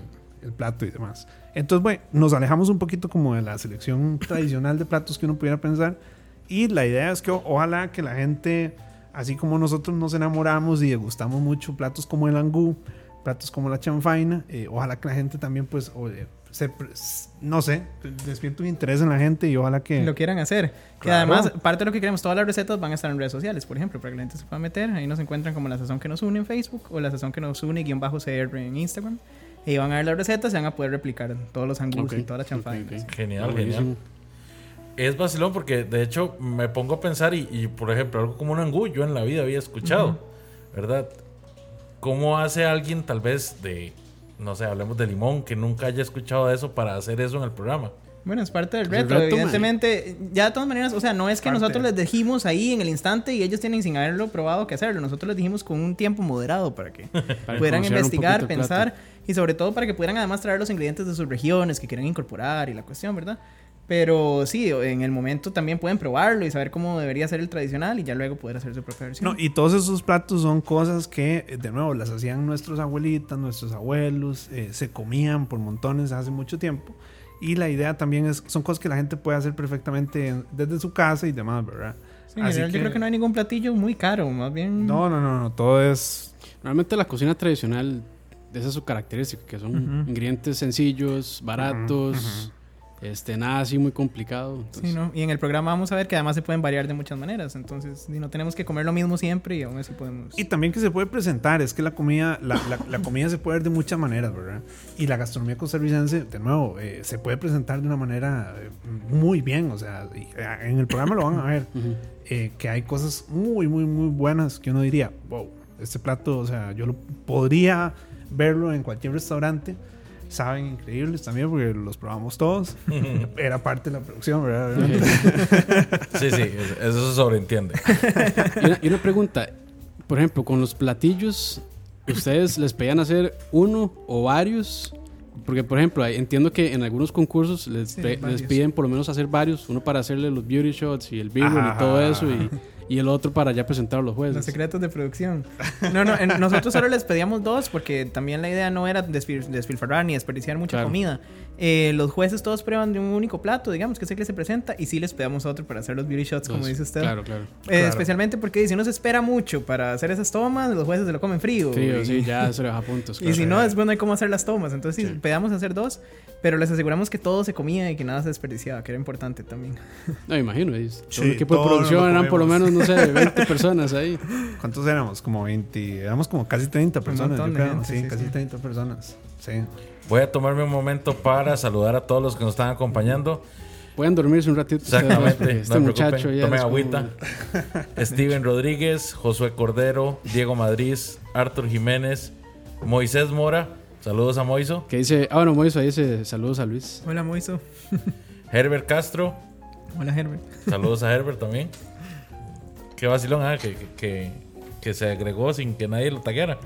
el plato y demás. Entonces, bueno, nos alejamos un poquito como de la selección tradicional de platos que uno pudiera pensar. Y la idea es que o- ojalá que la gente, así como nosotros nos enamoramos y degustamos mucho platos como el angú, platos como la chanfaina, eh, ojalá que la gente también, pues, oye, se, no sé, despierte un interés en la gente y ojalá que... lo quieran hacer. Que Claro. además, parte de lo que queremos, todas las recetas van a estar en redes sociales, por ejemplo, para que la gente se pueda meter. Ahí nos encuentran como la sazón que nos une en Facebook o la sazón que nos une guion bajo CR en Instagram. Y van a ver las recetas y van a poder replicar todos los angus Ok, y todas las chanfainas. ok, ok. Genial, genial. Es vacilón porque de hecho me pongo a pensar y, y, por ejemplo algo como un angú yo en la vida había escuchado, ¿verdad? ¿Cómo hace alguien tal vez de, no sé, hablemos de limón, que nunca haya escuchado de eso para hacer eso en el programa? Bueno, es parte del Es el reto, reto, evidentemente. Ya de todas maneras, o sea, no es que Parte. nosotros les dijimos ahí en el instante y ellos tienen sin haberlo probado que hacerlo. Nosotros les dijimos con un tiempo moderado para que Para pudieran investigar, pensar plato. y sobre todo para que pudieran además traer los ingredientes de sus regiones que quieran incorporar y la cuestión, ¿verdad? Pero sí, en el momento también pueden probarlo y saber cómo debería ser el tradicional y ya luego poder hacer su propia versión. No, y todos esos platos son cosas que, de nuevo, las hacían nuestros abuelitas, nuestros abuelos, eh, se comían por montones hace mucho tiempo. Y la idea también es, son cosas que la gente puede hacer perfectamente en- desde su casa y demás, ¿verdad? Sí, en Así general yo creo que no hay ningún platillo muy caro, más bien... No, no, no, no, todo es... Normalmente la cocina tradicional, esa es su característica, que son Ujú. ingredientes sencillos, baratos, Este, nada así muy complicado. entonces- Sí, ¿no? Y en el programa vamos a ver que además se pueden variar de muchas maneras. Entonces, y no tenemos que comer lo mismo siempre y aún así podemos. Y también que se puede presentar, es que la comida, la, la- la comida se puede ver de muchas maneras, ¿verdad? Y la gastronomía costarricense, de nuevo, eh, se puede presentar de una manera eh, muy bien, o sea, eh, en el programa lo van a ver, eh, que hay cosas muy, muy, muy buenas que uno diría, wow, este plato, o sea, yo lo podría verlo en cualquier restaurante. Saben increíbles también porque los probamos todos. Era parte de la producción, ¿verdad? Sí, sí, eso eso se sobreentiende. Y una, y una pregunta, por ejemplo, con los platillos, ¿ustedes les pedían hacer uno o varios? Porque, por ejemplo, entiendo que en algunos concursos les, Sí, les piden por lo menos hacer varios, uno para hacerle los beauty shots y el b y todo eso, y, y el otro para ya presentar a los Los jueces. secretos de producción. No, no, en- nosotros solo les pedíamos dos porque también la idea no era despil- despilfarrar ni desperdiciar mucha Claro. comida. Eh, los jueces todos prueban de un único plato, digamos, que es el que se presenta, y sí les pedíamos otro para hacer los beauty shots, como Entonces, dice usted. Claro, claro. Eh, Claro. Especialmente porque si uno se espera mucho para hacer esas tomas, los jueces se lo comen frío. Sí, y, sí, ya se le baja puntos. y claro. si no, después no hay cómo hacer las tomas. Entonces, sí, Sí. pedamos hacer dos, pero les aseguramos que todo se comía y que nada se desperdiciaba, que era importante también. No, me imagino. y todo Sí, el equipo de todo producción eran por lo menos, no sé, 20 personas ahí. ¿Cuántos éramos? Como 20, éramos como casi 30 personas, yo creo. gente, sí, sí, casi sí. 30 personas. Sí. Voy a tomarme un momento para saludar a todos los que nos están acompañando. Pueden dormirse un ratito. Exactamente, no Este se muchacho preocupen, ya tomen es como- agüita. Steven Rodríguez, Josué Cordero, Diego Madrid, Arthur Jiménez, Moisés Mora. Saludos a Moiso. Que dice, ah, bueno, Moiso ahí dice saludos a Luis. Hola, Moiso. Herbert Castro. Hola, Herbert. Saludos a Herbert también. Qué vacilón, ah, que, que, que, se agregó sin que nadie lo taguera.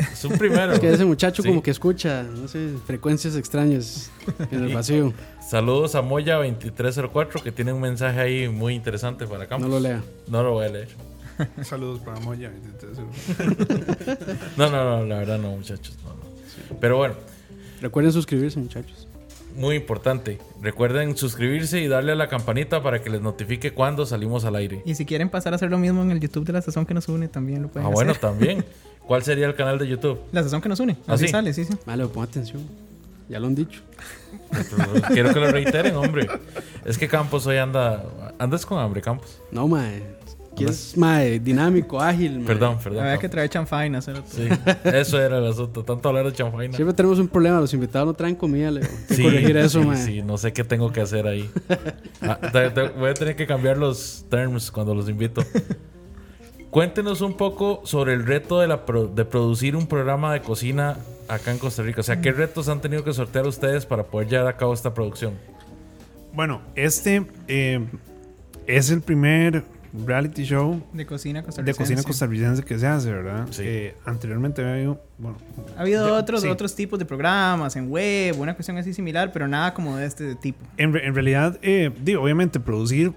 Es un primero. Es que ese muchacho Sí. como que escucha, no sé, frecuencias extrañas en el vacío. Saludos a Moya2304 que tiene un mensaje ahí muy interesante para No Campos. lo lea. No lo voy a leer. Saludos para Moya. No, no, no, la verdad no, muchachos. no, no. Pero bueno, Recuerden suscribirse, muchachos. Muy importante. Recuerden suscribirse y darle a la campanita para que les notifique cuando salimos al aire. Y si quieren pasar a hacer lo mismo en el YouTube de la sazón que nos une, también lo pueden Ah, hacer. bueno, también. ¿Cuál sería el canal de YouTube? La sazón que nos une. ¿Ah, Así sí? sale, sí, sí. Vale, pon atención. Ya lo han dicho. Quiero que lo reiteren, hombre. Es que Campos hoy anda. Andas con hambre, Campos. No, mae. ¿Quieres, mae, dinámico, ágil, mae? Perdón, perdón. Había que traer chanfaina. Sí, eso era el asunto. Tanto hablar de chanfaina. Siempre tenemos un problema. Los invitados no traen comida, que Sí, corregir eso, sí, mae. sí, no sé qué tengo que hacer ahí. Ah, te- te- voy a tener que cambiar los terms cuando los invito. Cuéntenos un poco sobre el reto de, la pro- de producir un programa de cocina acá en Costa Rica. O sea, ¿qué retos han tenido que sortear ustedes para poder llevar a cabo esta producción? Bueno, este eh, es el primer reality show De cocina de costarricense. cocina costarricense que se hace, ¿verdad? Sí. Eh, anteriormente había habido, bueno, Ha habido Ya, otros, sí. otros tipos de programas en web, una cuestión así similar, pero nada como de este tipo. En, re- en realidad, eh, digo, obviamente producir,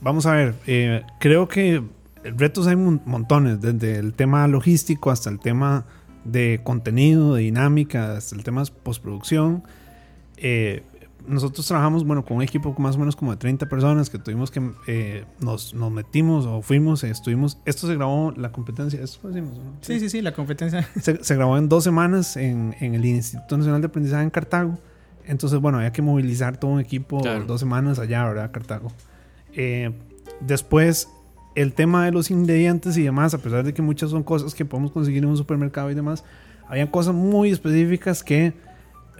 vamos a ver, eh, creo que retos hay mon- montones, desde el tema logístico hasta el tema de contenido, de dinámica, hasta el tema de postproducción. Eh, nosotros trabajamos, bueno, con un equipo más o menos como de 30 personas que tuvimos que, eh, nos, nos metimos o fuimos, eh, estuvimos, esto se grabó, la competencia, esto lo decimos, ¿no? Sí, sí, sí, la competencia. se, se grabó en dos semanas en, en el Instituto Nacional de Aprendizaje en Cartago. Entonces, bueno, había que movilizar todo un equipo Claro. dos semanas allá, ¿verdad? Cartago. Eh, después, el tema de los ingredientes y demás, a pesar de que muchas son cosas que podemos conseguir en un supermercado y demás, había cosas muy específicas que,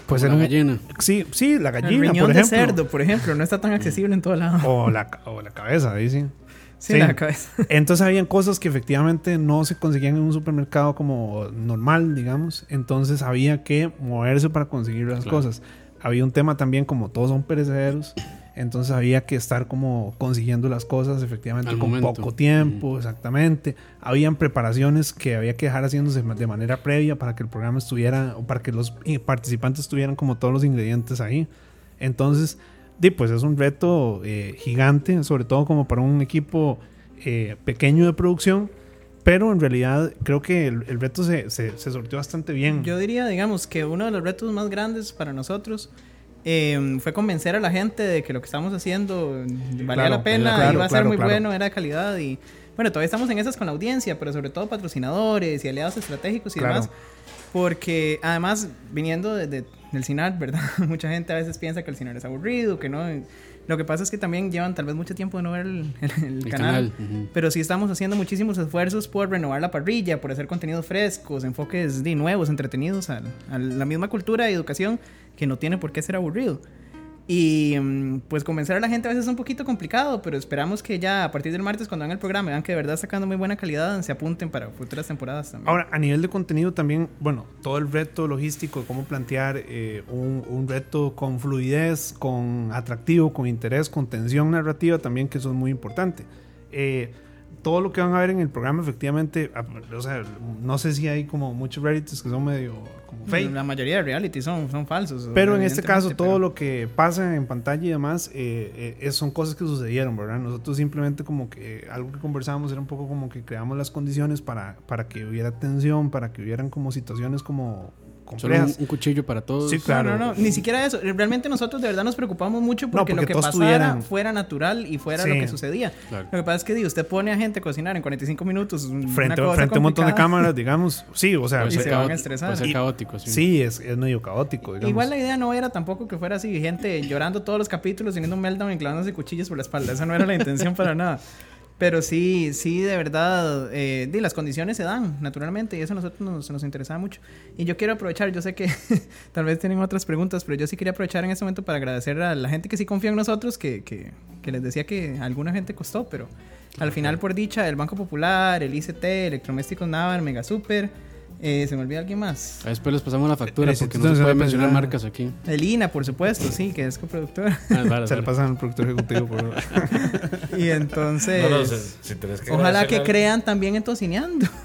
pues, Como la eran- gallina. Sí, sí, la El gallina, riñón por de ejemplo. cerdo, por ejemplo, no está tan accesible en todo lado. O la, o la cabeza, ahí sí. Sí, sí. la cabeza. Entonces habían cosas que efectivamente no se conseguían en un supermercado como normal, digamos. Entonces había que moverse para conseguir las Claro. cosas. Había un tema también como todos son perecederos. Entonces había que estar como consiguiendo las cosas efectivamente Al con momento. poco tiempo, exactamente. Habían preparaciones que había que dejar haciéndose de manera previa para que el programa estuviera, o para que los participantes tuvieran como todos los ingredientes ahí. Entonces, di, pues es un reto eh, gigante, sobre todo como para un equipo eh, pequeño de producción, pero en realidad creo que el, el reto se, se, se sorteó bastante bien. Yo diría, digamos, que uno de los retos más grandes para nosotros eh, fue convencer a la gente de que lo que estamos haciendo valía Claro, la pena, claro, iba a ser claro, muy bueno, era de calidad y bueno, todavía estamos en esas con la audiencia, pero sobre todo patrocinadores y aliados estratégicos y demás. Porque además, viniendo de- de- del CINAR, ¿verdad? Mucha gente a veces piensa que el CINAR es aburrido, que no. Lo que pasa es que también llevan tal vez mucho tiempo de no ver el, el- el El canal. Pero sí estamos haciendo muchísimos esfuerzos por renovar la parrilla, por hacer contenidos frescos, enfoques de nuevos, entretenidos a, a la misma cultura y educación que no tiene por qué ser aburrido. Y mm, pues convencer a la gente a veces es un poquito complicado, pero esperamos que ya a partir del martes cuando hagan el programa vean que de verdad sacando muy buena calidad, se apunten para futuras temporadas también. Ahora, a nivel de contenido también, bueno, todo el reto logístico de cómo plantear eh, un, un reto con fluidez, con atractivo, con interés, con tensión narrativa también, que eso es muy importante. Eh, todo lo que van a ver en el programa, efectivamente, o sea, no sé si hay como muchos realities que son medio como fake. La mayoría de reality son, son falsos. Pero en este caso, todo pero- lo que pasa en pantalla y demás eh, eh, son cosas que sucedieron, ¿verdad? Nosotros simplemente como que algo que conversábamos era un poco como que creamos las condiciones para, para que hubiera tensión, para que hubieran como situaciones como Solo un, cuchillo para todos. Sí, claro. No, no, no, ni siquiera eso. Realmente nosotros de verdad nos preocupamos mucho porque, porque lo que pasara tuvieran- fuera natural y fuera Sí. lo que sucedía. Claro. Lo que pasa es que di, usted pone a gente a cocinar en 45 minutos. una Frente, cosa frente a un montón de cámaras, digamos. Sí, o sea, Puede Y ser, se van a caótico, estresar. puede ser caótico, sí. sí, es, es medio caótico, digamos. Igual la idea no era tampoco que fuera así, gente llorando todos los capítulos, teniendo un meltdown y clavándose cuchillos por la espalda. Esa no era la intención para nada. Pero sí, sí, de verdad, eh, di, las condiciones se dan naturalmente y eso a nosotros nos, nos interesaba mucho. Y yo quiero aprovechar, yo sé que tal vez tienen otras preguntas, pero yo sí quería aprovechar en este momento para agradecer a la gente que sí confía en nosotros, que, que, que les decía que alguna gente costó, pero al final por dicha, el Banco Popular, el ICT, Electrodomésticos Navar, Mega Super, eh, se me olvida alguien más. A Después les pasamos la factura porque no se puede mencionar marcas aquí. El INA, por supuesto, sí, que es coproductor. Ah, vale, Se le vale. pasa al productor ejecutivo. por- Y entonces... No, no, si, que Ojalá que crean también en Tocineando.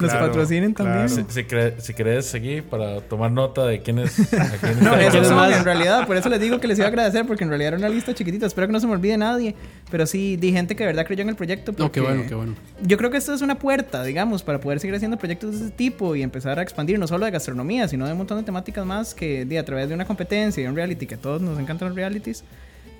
Nos Claro, patrocinen también. claro. Si, si, cre- si querés seguir para tomar nota de quiénes. a quiénes No, ¿Quieres son más? en realidad, por eso les digo que les iba a agradecer, porque en realidad era una lista chiquitita. Espero que no se me olvide nadie. Pero sí, di gente que de verdad creyó en el proyecto. No, qué bueno, qué bueno. Yo creo que esto es una puerta, digamos, para poder seguir haciendo proyectos de este tipo y empezar a expandir no solo de gastronomía, sino de un montón de temáticas más que di, a través de una competencia y un reality, que a todos nos encantan los realities,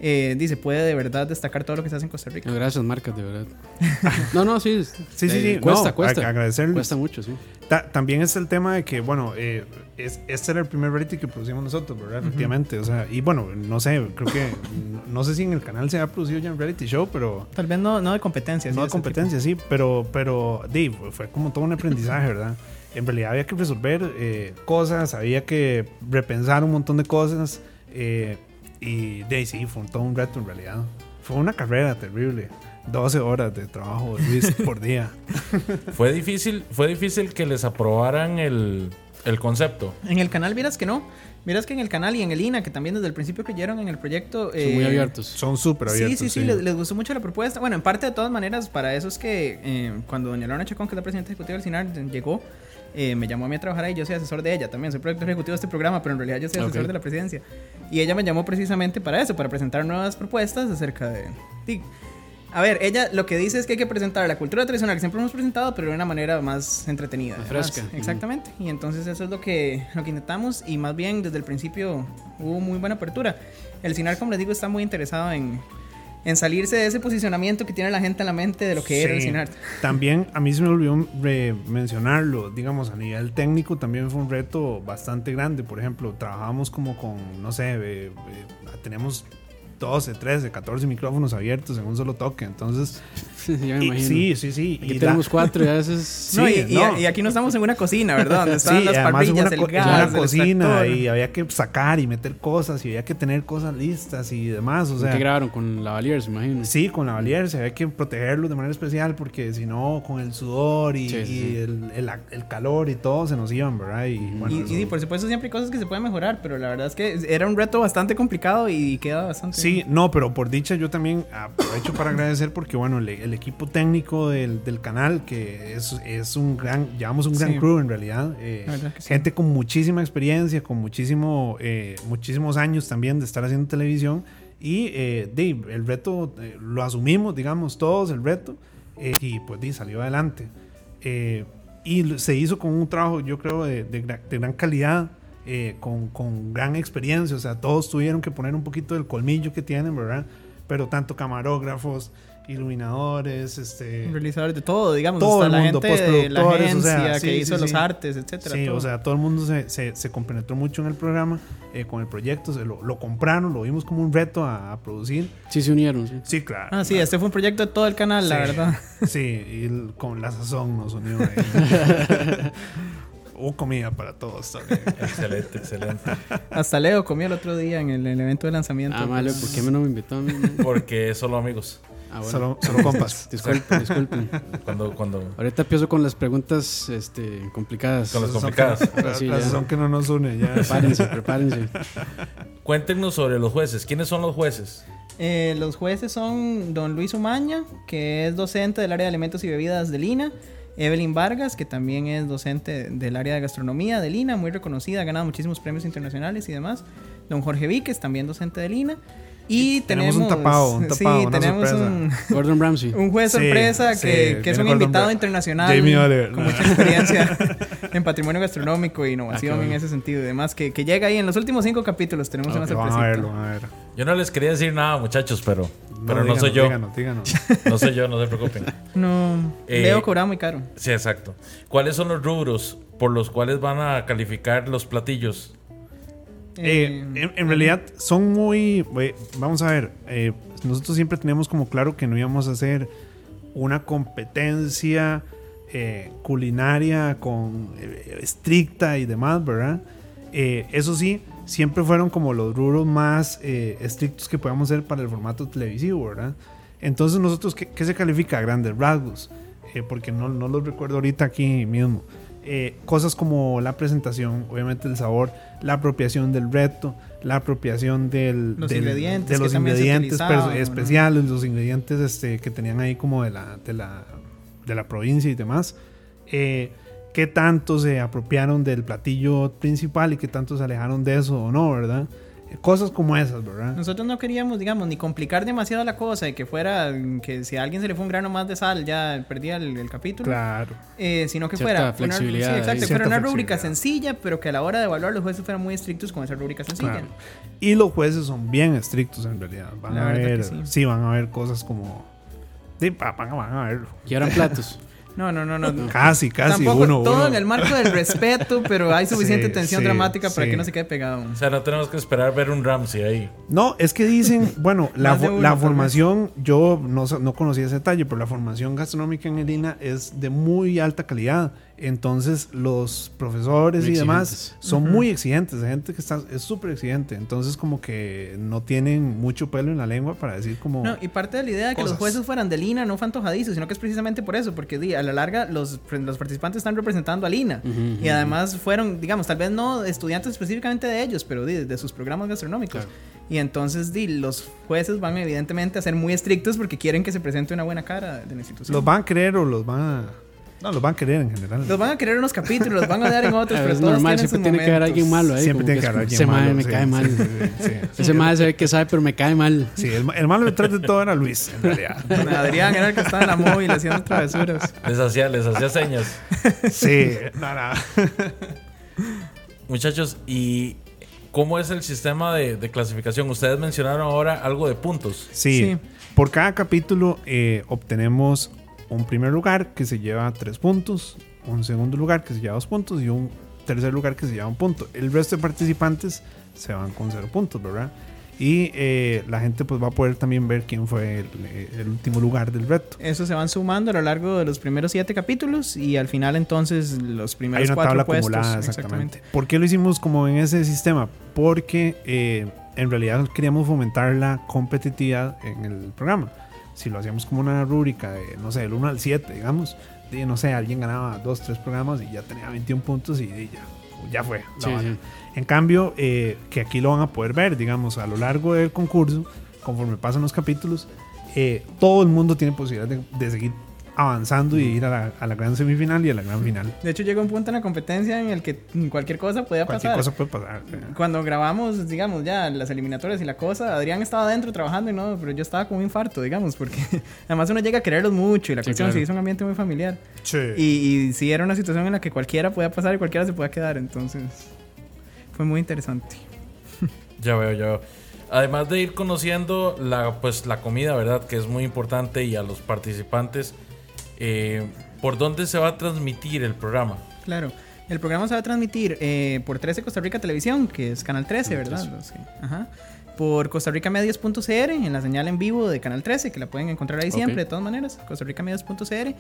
eh, di, se puede de verdad destacar todo lo que se hace en Costa Rica. No, Gracias, marcas, de verdad. No, no, sí. Sí, sí, eh, sí. Cuesta, no, cuesta. ag- agradecerles. Cuesta mucho, sí. Ta- también es el tema de que, bueno, eh, es, este era el primer reality que producimos nosotros, ¿verdad? Efectivamente. O sea, y bueno, no sé, creo que, no sé si en el canal se ha producido ya un reality show, pero Tal vez no, no de competencia. sí, no de ese competencia, sí, pero, pero di, fue, fue como todo un aprendizaje, ¿verdad? En realidad había que resolver eh, cosas, había que repensar un montón de cosas eh, y de ahí sí, fue todo un reto en realidad. Fue una carrera terrible. 12 horas de trabajo de Luis por día. Fue difícil, fue difícil que les aprobaran el, el concepto. En el canal, vieras que no. Vieras que en el canal y en el INA, que también desde el principio creyeron en el proyecto. Son muy eh, abiertos. Son súper Sí, abiertos. sí, sí, les, les gustó mucho la propuesta. Bueno, en parte de todas maneras, para eso es que eh, cuando doña Lorena Chacón, que es la presidenta ejecutiva del CINAR, llegó, eh, me llamó a mí a trabajar ahí. Yo soy asesor de ella también, soy productor ejecutivo de este programa, pero en realidad yo soy asesor Ok. de la presidencia. Y ella me llamó precisamente para eso, para presentar nuevas propuestas acerca de. A ver, ella lo que dice es que hay que presentar la cultura tradicional que siempre hemos presentado, pero de una manera más entretenida. Más fresca. Exactamente. Y entonces eso es lo que, lo que intentamos. Y más bien desde el principio hubo muy buena apertura. El CINAR, como les digo, está muy interesado en, en salirse de ese posicionamiento que tiene la gente en la mente de lo que era el Sí. CINAR. También a mí se me olvidó mencionarlo, digamos, a nivel técnico también fue un reto bastante grande. Por ejemplo, trabajamos como con, no sé, eh, eh, tenemos 12, 13, 14 micrófonos abiertos en un solo toque. Entonces, Sí, ya me y- imagino. sí, sí, sí. Aquí y la- tenemos cuatro y a veces. No, y, Sí, y- no. y aquí no estamos en una cocina, ¿verdad? Donde Sí, están las además en parrillas, una, el gas, una el cocina extractor. y había que sacar y meter cosas y había que tener cosas listas y demás. O ¿Qué sea, grabaron con Lavaliers, me imagino? Sí, con la valier se había que protegerlos de manera especial porque si no, con el sudor y, Sí, sí, y sí. El, el- el calor y todo se nos iban, ¿verdad? Y, bueno, Y, eso- y, por supuesto siempre hay cosas que se pueden mejorar, pero la verdad es que era un reto bastante complicado y queda bastante Sí, no, pero por dicha yo también aprovecho para agradecer porque, bueno, el, el equipo técnico del, del canal, que es, es un gran, llevamos un gran Sí. crew en realidad, eh, sí. gente con muchísima experiencia, con muchísimo, eh, muchísimos años también de estar haciendo televisión y eh, de, el reto lo asumimos, digamos, todos el reto y pues di, salió adelante. Y se hizo con un trabajo, yo creo, de, de gran calidad. Eh, con, con gran experiencia, o sea, todos tuvieron que poner un poquito del colmillo que tienen, ¿verdad? pero tanto camarógrafos, iluminadores, este... Realizadores de todo, digamos, Todo hasta el la mundo, gente de la postproductores, o sea, agencia sí, que sí, hizo los sí. artes, etcétera. Sí, todo. o sea, todo el mundo se, se, se compenetró mucho en el programa, eh, con el proyecto, se lo, lo compraron, lo vimos como un reto a, a producir. Sí, se unieron, sí. Sí, claro. Ah, sí, este fue un proyecto de todo el canal, la verdad. Sí, y el- con la sazón nos unió ahí. Hubo comida para todos también. Excelente, excelente. Hasta Leo comió el otro día en el, el evento de lanzamiento. Ah, malo, ¿por qué me no me invitó a mí? Porque solo amigos. Ah, bueno. Solo, solo compas. Disculpen, disculpen. Cuando, cuando, Ahorita empiezo con las preguntas este, complicadas. Con las complicadas. La, Sí, sazón que no nos une ya. Prepárense, prepárense. Cuéntenos sobre los jueces. ¿Quiénes son los jueces? Eh, los jueces son don Luis Umaña, que es docente del área de alimentos y bebidas de Lina. Evelyn Vargas, que también es docente del área de gastronomía de Lina, muy reconocida, ha ganado muchísimos premios internacionales y demás. Don Jorge Víquez, también docente de Lina. Y Tenemos tenemos, un tapado, un sí, tapado, una tenemos sorpresa. un, Gordon Ramsay. un juez Sí, sorpresa sí, que, que es un Gordon invitado internacional Jamie Oliver. con mucha experiencia en patrimonio gastronómico e innovación Ah, en ese sentido y demás, que, que llega ahí en los últimos cinco capítulos. Tenemos una Lo van a ver, lo sorpresita. van a ver. Yo no les quería decir nada, muchachos, pero no, pero no soy yo. Díganos, díganos. No soy yo, no se preocupen. No, Eh, Leo cobraba muy caro. Sí, exacto. ¿Cuáles son los rubros por los cuales van a calificar los platillos? Eh, en, en realidad son muy... eh, vamos a ver, eh, nosotros siempre teníamos como claro que no íbamos a hacer una competencia eh, culinaria con eh, estricta y demás, ¿verdad? Eh, eso sí, siempre fueron como los rubros más eh, estrictos que podíamos hacer para el formato televisivo, ¿verdad? Entonces nosotros, ¿qué, qué se califica? a Grandes rasgos, Eh, porque no, no los recuerdo ahorita aquí mismo. Eh, cosas como la presentación, obviamente el sabor, la apropiación del reto, la apropiación del, Los del- ingredientes de los ingredientes perso- ¿no? especiales, los ingredientes este, que tenían ahí como de la, de la, de la provincia y demás. Eh, qué tanto se apropiaron del platillo principal y qué tanto se alejaron de eso o no, ¿verdad? Eh, Cosas como esas, ¿verdad? Nosotros no queríamos, digamos, ni complicar demasiado la cosa y que fuera que si a alguien se le fue un grano más de sal ya perdía el, el capítulo. Claro. Eh, sino que Cierta fuera una, sí, exacto, fuera una rúbrica sencilla, pero que a la hora de evaluar los jueces fueran muy estrictos con esa rúbrica sencilla. Claro. Y los jueces son bien estrictos en realidad. Van La a ver, que sí. sí. van a ver cosas como... Sí, pa- van, a- van a ver. Quieran platos. No, no, no, no. Casi, casi Tampoco uno. todo uno. en el marco del respeto, pero hay suficiente Sí, tensión sí, dramática para sí. que no se quede pegado. O sea, no tenemos que esperar ver un Ramsey ahí. No, es que dicen, bueno, la, uno, la formación, yo no, no conocía ese detalle, pero la formación gastronómica en el INA es de muy alta calidad. Entonces, los profesores Muy y demás exigentes. son muy exigentes, gente que está, es súper exigente. Entonces, como que no tienen mucho pelo en la lengua para decir como... No, y parte de la idea de que los jueces fueran de Lina no fue antojadizo, sino que es precisamente por eso, porque di, a la larga los, los participantes están representando a Lina. Y además fueron, digamos, tal vez no estudiantes específicamente de ellos, pero di, de sus programas gastronómicos. Claro. Y entonces di, los jueces van evidentemente a ser muy estrictos porque quieren que se presente una buena cara de la institución. ¿Los van a querer o los van a...? No, los van a querer en general. Los van a querer en unos capítulos, los van a dar en otros, pero es todos normal, siempre tiene que haber alguien malo ahí. Siempre tiene que que haber alguien Ese malo, me sí, cae sí, mal. sí, sí, sí. Ese mae se ve que sabe, pero me cae mal. Sí, el, el malo detrás de todo era Luis, en realidad. Adrián era el que estaba en la móvil haciendo travesuras. Les hacía, les hacía señas. Sí, no, no. Muchachos, ¿y cómo es el sistema de, de clasificación? Ustedes mencionaron ahora algo de puntos. Sí, Sí. por cada capítulo eh, obtenemos un primer lugar que se lleva tres puntos, un segundo lugar que se lleva dos puntos y un tercer lugar que se lleva un punto. El resto de participantes se van con cero puntos, ¿verdad? Y eh, la gente pues va a poder también ver quién fue el, el último lugar del reto. Eso se van sumando a lo largo de los primeros siete capítulos y al final entonces los Hay primeros una cuatro tabla puestos. acumulada, exactamente. ¿Por qué lo hicimos como en ese sistema? Porque eh, en realidad queríamos fomentar la competitividad en el programa. Si lo hacíamos como una rúbrica de, no sé, del 1 al 7, digamos, de, no sé, alguien ganaba dos, tres programas y ya tenía 21 puntos y, y ya, ya fue. Sí, sí. En cambio, eh, que aquí lo van a poder ver, digamos, a lo largo del concurso, conforme pasan los capítulos, eh, todo el mundo tiene posibilidad de, de seguir avanzando y ir a la, a la gran semifinal y a la gran final. De hecho llega un punto en la competencia en el que cualquier cosa podía Cualquier pasar. cosa puede pasar. Cuando grabamos, digamos, ya las eliminatorias y la cosa, Adrián estaba adentro trabajando y no, pero yo estaba con un infarto, digamos, porque además uno llega a quererlos mucho y la Sí, cuestión claro. se hizo un ambiente muy familiar. Sí. Y, y sí era una situación en la que cualquiera podía pasar y cualquiera se podía quedar, entonces fue muy interesante. Ya veo, ya veo. Además de ir conociendo la, pues, la comida, ¿verdad? Que es muy importante y a los participantes, eh, ¿por dónde se va a transmitir el programa? Claro. El programa se va a transmitir eh, por 13 Costa Rica Televisión, que es Canal 13, ¿verdad? Que- ajá. Por costarricamedios.cr, en la señal en vivo de Canal 13, que la pueden encontrar ahí siempre, de todas maneras, costarricamedios.cr.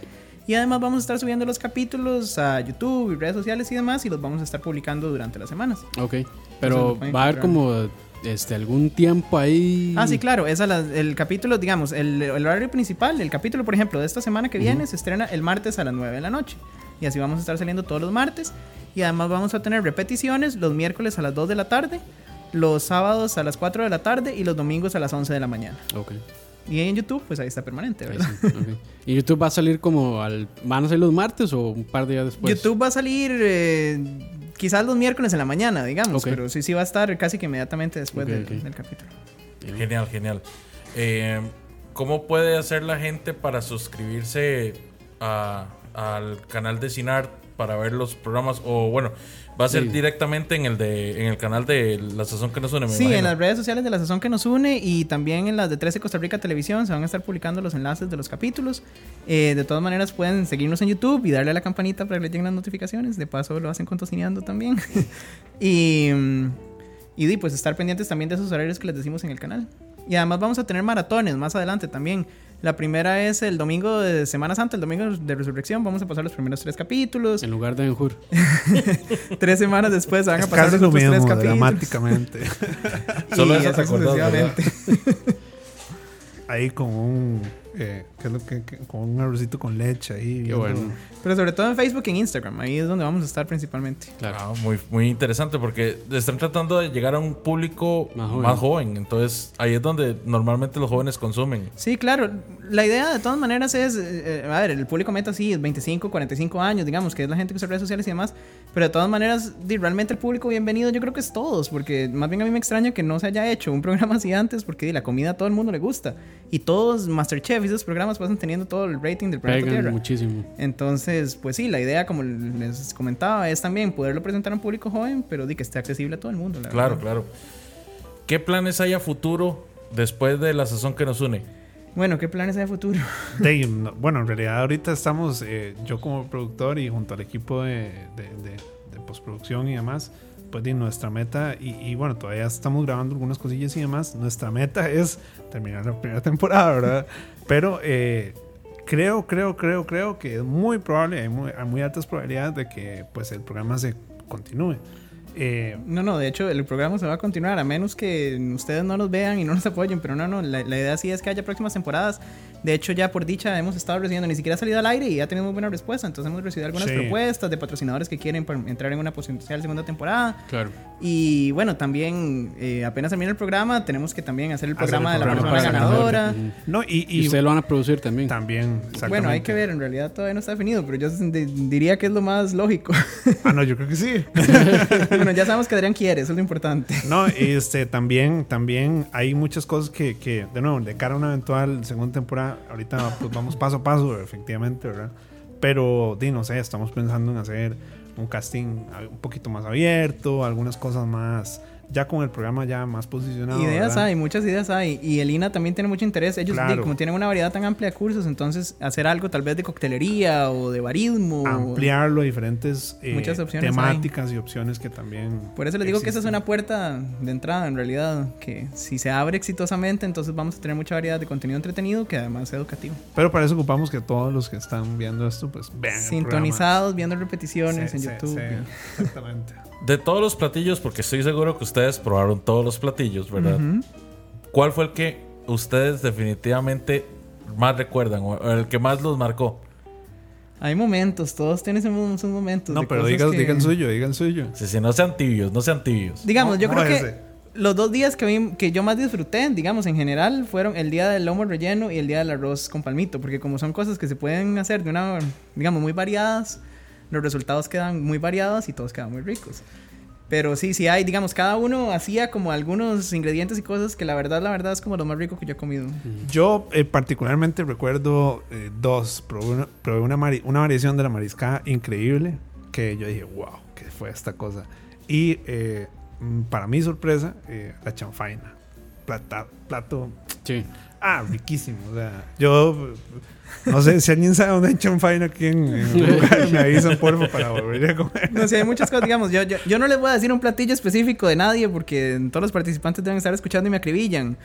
Y además vamos a estar subiendo los capítulos a YouTube y redes sociales y demás, y los vamos a estar publicando durante las semanas. Ok. Pero va a haber como este, algún tiempo ahí. Ah, sí, claro. Es a la- el capítulo, digamos, el, el horario principal, el capítulo, por ejemplo, de esta semana que viene, se estrena el martes a las 9 de la noche. Y así vamos a estar saliendo todos los martes. Y además vamos a tener repeticiones los miércoles a las 2 de la tarde, los sábados a las 4 de la tarde y los domingos a las 11 de la mañana. Ok. Y en YouTube, pues ahí está permanente, ¿verdad? sí, ok. ¿Y YouTube va a salir como al. ¿Van a salir los martes o un par de días después? YouTube va a salir eh, quizás los miércoles en la mañana, digamos, pero sí, sí va a estar casi que inmediatamente después del, capítulo. Genial, genial. Eh, ¿Cómo puede hacer la gente para suscribirse a- al canal de Cinart para ver los programas? O bueno, va a ser Sí. directamente en el de en el canal de La Sazón que nos une, me Sí, imagino. en las redes sociales de la sazón que nos une y también en las de 13 Costa Rica Televisión se van a estar publicando los enlaces de los capítulos. Eh, de todas maneras pueden seguirnos en YouTube y darle a la campanita para que les lleguen las notificaciones. De paso lo hacen con Tocineando también. y, mm, y pues estar pendientes también de esos horarios que les decimos en el canal. Y además vamos a tener maratones más adelante también. La primera es el domingo de Semana Santa, el domingo de Resurrección. Vamos a pasar los primeros tres capítulos. En lugar de Benjur. Tres semanas después se van a pasar casi los lo otros tres mismo, capítulos. dramáticamente. Solo Y eso te acordás, ahí con un. Eh, ¿qué es lo que, que- con un arrocito con leche ahí. Qué bueno. Pero sobre todo en Facebook y en Instagram, ahí es donde vamos a estar principalmente. Claro. Ah, muy, muy interesante porque están tratando de llegar a un público Más más joven. joven. Entonces ahí es donde normalmente los jóvenes consumen. Sí, claro. La idea de todas maneras es, eh, a ver, el público meta sí es 25, 45 años, digamos, que es la gente que usa redes sociales y demás. Pero de todas maneras, realmente el público bienvenido yo creo que es todos, porque más bien a mí me extraña que no se haya hecho un programa así antes, porque la comida a todo el mundo le gusta. Y todos, Masterchef y esos programas pasan teniendo todo el rating del planeta Pegan Tierra. muchísimo. Entonces, pues sí, la idea, como les comentaba, es también poderlo presentar a un público joven, pero di que esté accesible a todo el mundo. la Claro, verdad. claro. ¿Qué planes hay a futuro después de la sazón que nos une? Bueno, ¿qué planes hay de futuro? De- no, bueno, en realidad ahorita estamos, eh, yo como productor y junto al equipo de, de- de- de postproducción y demás, pues de nuestra meta, y, y bueno, todavía estamos grabando algunas cosillas y demás, nuestra meta es terminar la primera temporada, ¿verdad? Pero eh, creo, creo, creo, creo que es muy probable, hay muy, hay muy altas probabilidades de que pues el programa se continúe. Eh, No, no, de hecho el programa se va a continuar a menos que ustedes no nos vean y no nos apoyen, pero no, no, la, la idea sí es que haya próximas temporadas. De hecho ya por dicha hemos estado recibiendo, ni siquiera ha salido al aire y ya tenemos muy buena respuesta, entonces hemos recibido algunas Sí. propuestas de patrocinadores que quieren entrar en una potencial segunda temporada. Claro. Y bueno, también eh, apenas termina el programa, tenemos que también hacer el Hacer el programa de la programa persona ganador. ganadora. No, y, Y, y ustedes lo van a producir también. también, Bueno, hay que ver, en realidad todavía no está definido, pero yo di- diría que es lo más lógico. Ah, no, yo creo que sí. bueno, ya sabemos que Adrián quiere, eso es lo importante. No, este, también, también hay muchas cosas que, que, de nuevo, de cara a una eventual segunda temporada, ahorita pues vamos paso a paso, efectivamente, ¿verdad? Pero, di, no sé, estamos pensando en hacer un casting un poquito más abierto, algunas cosas más, ya con el programa ya más posicionado. Ideas ¿verdad? hay, muchas ideas hay. Y el INA también tiene mucho interés. Ellos, Claro. como tienen una variedad tan amplia de cursos, entonces hacer algo tal vez de coctelería o de barismo. Ampliarlo a diferentes eh, Muchas opciones temáticas y opciones que también. Por eso les digo que esa es una puerta de entrada, en realidad. Que si se abre exitosamente, entonces vamos a tener mucha variedad de contenido entretenido que además es educativo. Pero para eso ocupamos que todos los que están viendo esto, pues vean. el. Sintonizados, viendo repeticiones Sí, en sí, YouTube. sí, exactamente. De todos los platillos, porque estoy seguro que ustedes probaron todos los platillos, ¿verdad? ¿Cuál fue el que ustedes definitivamente más recuerdan o el que más los marcó? Hay momentos, todos tienen esos sus momentos. No, de pero cosas diga, que- diga el suyo, diga el suyo. Si, si no sean tibios, no sean tibios. Digamos, yo No, creo que ese. los dos días que, vi- que yo más disfruté, digamos, en general, fueron el día del lomo relleno y el día del arroz con palmito, porque como son cosas que se pueden hacer de una, digamos, muy variadas, los resultados quedan muy variados y todos quedan muy ricos. Pero sí, sí hay, digamos, cada uno hacía como algunos ingredientes y cosas que la verdad, la verdad es como lo más rico que yo he comido. Yo eh, particularmente recuerdo eh, dos. Probé, una, probé una, mari- una variación de la mariscada increíble que yo dije, wow, ¿qué fue esta cosa? Y eh, mm, para mi sorpresa, eh, la chanfaina. plata, plato. Sí. Ah, riquísimo. O sea, yo no sé si alguien sabe dónde echan faina aquí en, en lugar, me avisan porfa para volver a comer. No sé, hay muchas cosas, digamos, yo, yo, yo no les voy a decir un platillo específico de nadie porque todos los participantes deben estar escuchando y me acribillan.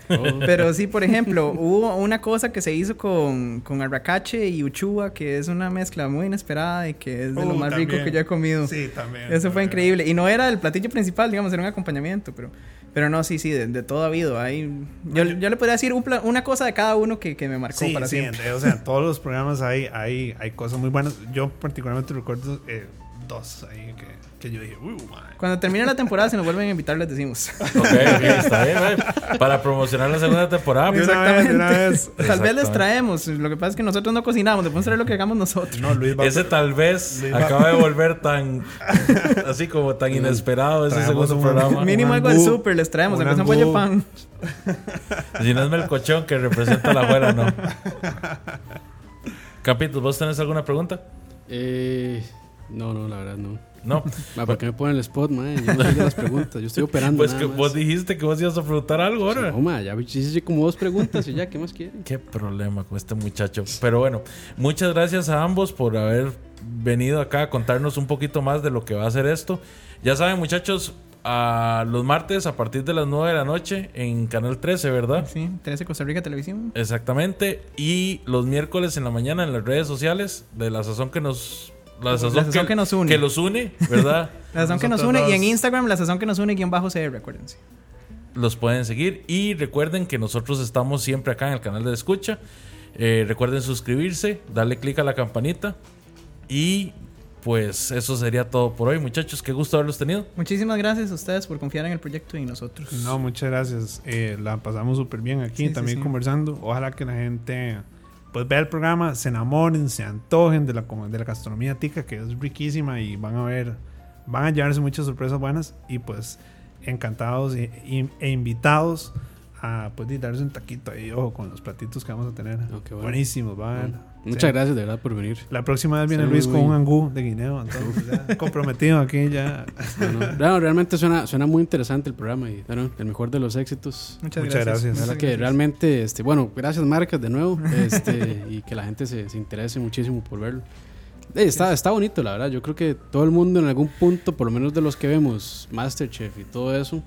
Pero sí, por ejemplo, hubo una cosa que se hizo con, con arracache y uchua, que es una mezcla muy inesperada y que es de lo Uh, más rico también. que yo he comido. Sí, también. Eso fue increíble. Y no era el platillo principal, digamos, era un acompañamiento, pero... Pero no, sí, sí, de, de todo ha habido. Hay, yo, yo le podría decir un pla- una cosa de cada uno que, que me marcó Sí, para sí, siempre. o sea, en todos los programas hay, hay, hay cosas muy buenas. Yo particularmente recuerdo eh, dos ahí que, que yo dije, uy, madre. Cuando termine la temporada, si nos vuelven a invitar, les decimos. Ok, ok, está bien, eh. Para promocionar la segunda temporada. Pues. una vez, de una vez. Tal vez les Exactamente. traemos. Lo que pasa es que nosotros no cocinamos. Debemos traer lo que hagamos nosotros. No, Luis va Ese tal vez Luis va- acaba de volver tan así como tan inesperado ese Traemos segundo un- programa. Mínimo algo del súper les traemos. Aunque sea pollo pan. Si no es Melcochón que representa la abuela, no. Capitos, ¿vos tenés alguna pregunta? Eh, no, no, la verdad no. No. Ma, ¿Por qué me ponen el spot, man? Yo no sé las preguntas. Yo estoy operando. Pues nada que más. vos dijiste que vos ibas a preguntar algo ahora. No, ma, ya hice como dos preguntas y ya, ¿qué más quieren? Qué problema con este muchacho. Pero bueno, muchas gracias a ambos por haber venido acá a contarnos un poquito más de lo que va a ser esto. Ya saben, muchachos, a los martes a partir de las 9 de la noche en Canal 13, ¿verdad? Sí, 13 Costa Rica Televisión. Exactamente. Y los miércoles en la mañana en las redes sociales de la sazón que nos. La sazón, sazón que nos une. Que los une, ¿verdad? La sazón que nos une. Y en. Instagram, la sazón que nos une, guion bajo CR, acuérdense. los pueden seguir. Y recuerden que nosotros estamos siempre acá en el canal de escucha. Eh, recuerden suscribirse, darle clic a la campanita. Y pues eso sería todo por hoy, muchachos. Qué gusto haberlos tenido. Muchísimas gracias a ustedes por confiar en el proyecto y nosotros. No, muchas gracias. Eh, la pasamos súper bien aquí, Sí, sí, también sí. conversando. Ojalá que la gente pues vea el programa, se enamoren, se antojen de la, de la gastronomía tica, que es riquísima y van a ver, van a llevarse muchas sorpresas buenas y pues encantados e invitados a pues darse un taquito ahí, ojo, con los platitos que vamos a tener. Oh, qué bueno. Buenísimos, van. Muchas Sí. gracias de verdad por venir. La próxima vez viene Sí, Luis con un angú de guineo, entonces ya comprometido aquí ya. No, no, no, realmente suena, suena muy interesante el programa y bueno, el mejor de los éxitos. Muchas, Muchas gracias. gracias. Verdad que realmente, este, bueno, gracias marcas de nuevo este, y que la gente se, se interese muchísimo por verlo. Eh, está, está bonito, la verdad. Yo creo que todo el mundo en algún punto, por lo menos de los que vemos Masterchef y todo eso,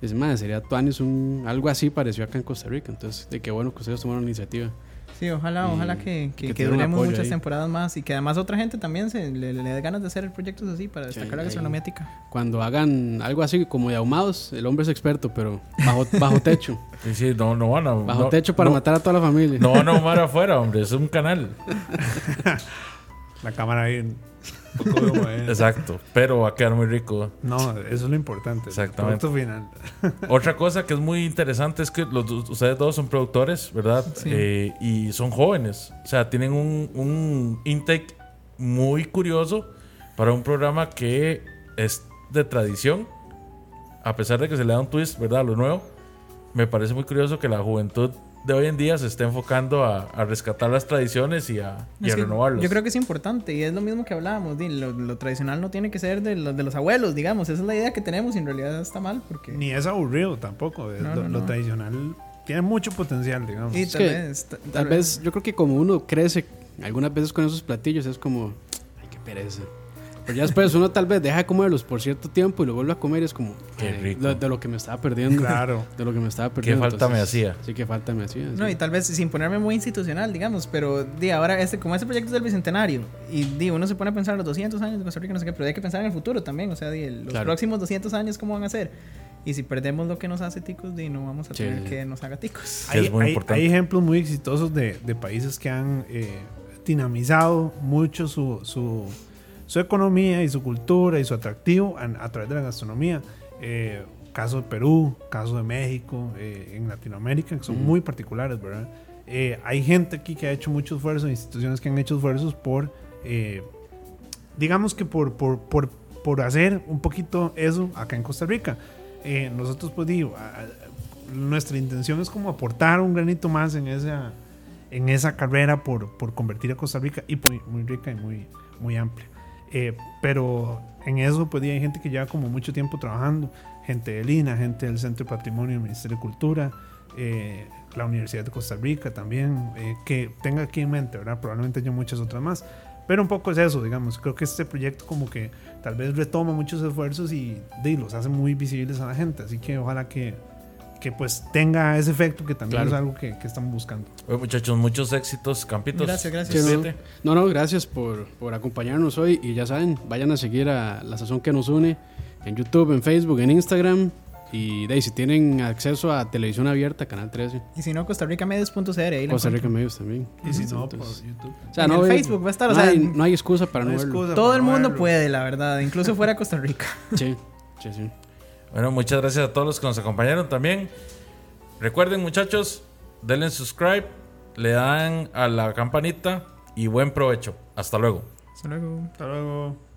dice, madre, sería Tuanis un, algo así parecido acá en Costa Rica. Entonces, de qué bueno que ustedes tomaron la iniciativa. Sí, ojalá, Y ojalá que, que, que duremos muchas ahí. temporadas más y que además otra gente también se le, le dé ganas de hacer proyectos así para destacar la gastronomía tica. Cuando hagan algo así como de ahumados, el hombre es experto, pero bajo, bajo techo. Sí, sí, no, no van a. Bajo no- techo para no- matar a toda la familia. No van a ahumar afuera, hombre. Es un canal. La cámara ahí. ahí. Exacto. Pero va a quedar muy rico. No, eso es lo importante. Exactamente. El final. Otra cosa que es muy interesante es que los, ustedes dos son productores, ¿verdad? Sí. Eh, y son jóvenes. O sea, tienen un, un intake muy curioso para un programa que es de tradición. A pesar de que se le da un twist, ¿verdad? Lo nuevo. Me parece muy curioso que la juventud de hoy en día se esté enfocando a, a rescatar las tradiciones y a, y a renovarlas. Yo creo que es importante y es lo mismo que hablábamos. Lo, lo tradicional no tiene que ser de los, de los abuelos, digamos. Esa es la idea que tenemos y en realidad está mal porque... Ni es aburrido tampoco. es No, lo, no, lo tradicional tiene mucho potencial, digamos. y tal que vez... ta- Tal vez, yo creo que como uno crece algunas veces con esos platillos, es como, ay, qué pereza. Pero ya después uno tal vez deja de comerlos por cierto tiempo y lo vuelve a comer y es como, Qué ay, rico. lo- de lo que me estaba perdiendo. Claro. De lo que me estaba perdiendo. falta me hacía? Sí, que falta me hacía. No, sí. y tal vez sin ponerme muy institucional, digamos, pero di, ahora este, como este proyecto es del Bicentenario, y di, uno se pone a pensar los 200 años de Costa Rica, no sé qué, pero hay que pensar en el futuro también, o sea, di, los Claro. próximos 200 años, ¿cómo van a ser? Y si perdemos lo que nos hace ticos, di, no vamos a Sí, tener sí. que nos haga ticos. Hay, es muy hay- importante. hay ejemplos muy exitosos de, de países que han eh, dinamizado mucho su, su, su economía y su cultura y su atractivo a, a través de la gastronomía. Eh, caso de Perú, caso de México, eh, en Latinoamérica, que son muy particulares, ¿verdad? Eh, hay gente aquí que ha hecho mucho esfuerzo, instituciones que han hecho esfuerzos por, eh, digamos que por, por, por, por hacer un poquito eso acá en Costa Rica. Eh, nosotros, pues digo, a- a- nuestra intención es como aportar un granito más en esa, en esa carrera por, por convertir a Costa Rica y muy, muy rica y muy, muy amplia. Eh, pero en eso, pues hay gente que lleva como mucho tiempo trabajando, gente de Lina, gente del Centro de Patrimonio del Ministerio de Cultura, eh, la Universidad de Costa Rica también, eh, que tenga aquí en mente, ¿verdad? Probablemente haya muchas otras más. Pero un poco es eso, digamos. Creo que este proyecto como que tal vez retoma muchos esfuerzos y, de, los hace muy visibles a la gente. Así que ojalá que, que pues tenga ese efecto que también Claro. es algo que, que estamos buscando. Oye, muchachos, muchos éxitos, Campitos. Gracias, gracias. No, no, no, gracias por, por acompañarnos hoy. Y ya saben, vayan a seguir a La Sazón que nos une en YouTube, en Facebook, en Instagram. Y de ahí, si tienen acceso a televisión abierta, Canal 13, Y si no, costarricamedios.cr. ahí lo Costa Rica. Medios también. Y si no, por Entonces, YouTube. o sea, En no el hay- Facebook va a estar, o no, sea, hay, no hay excusa para No verlo. excusa Todo para el no mundo verlo. puede, la verdad. Incluso fuera de Costa Rica. Sí, sí, sí. Bueno, muchas gracias a todos los que nos acompañaron también. Recuerden, muchachos, denle subscribe, le dan a la campanita y buen provecho. Hasta luego. Hasta luego. Hasta luego.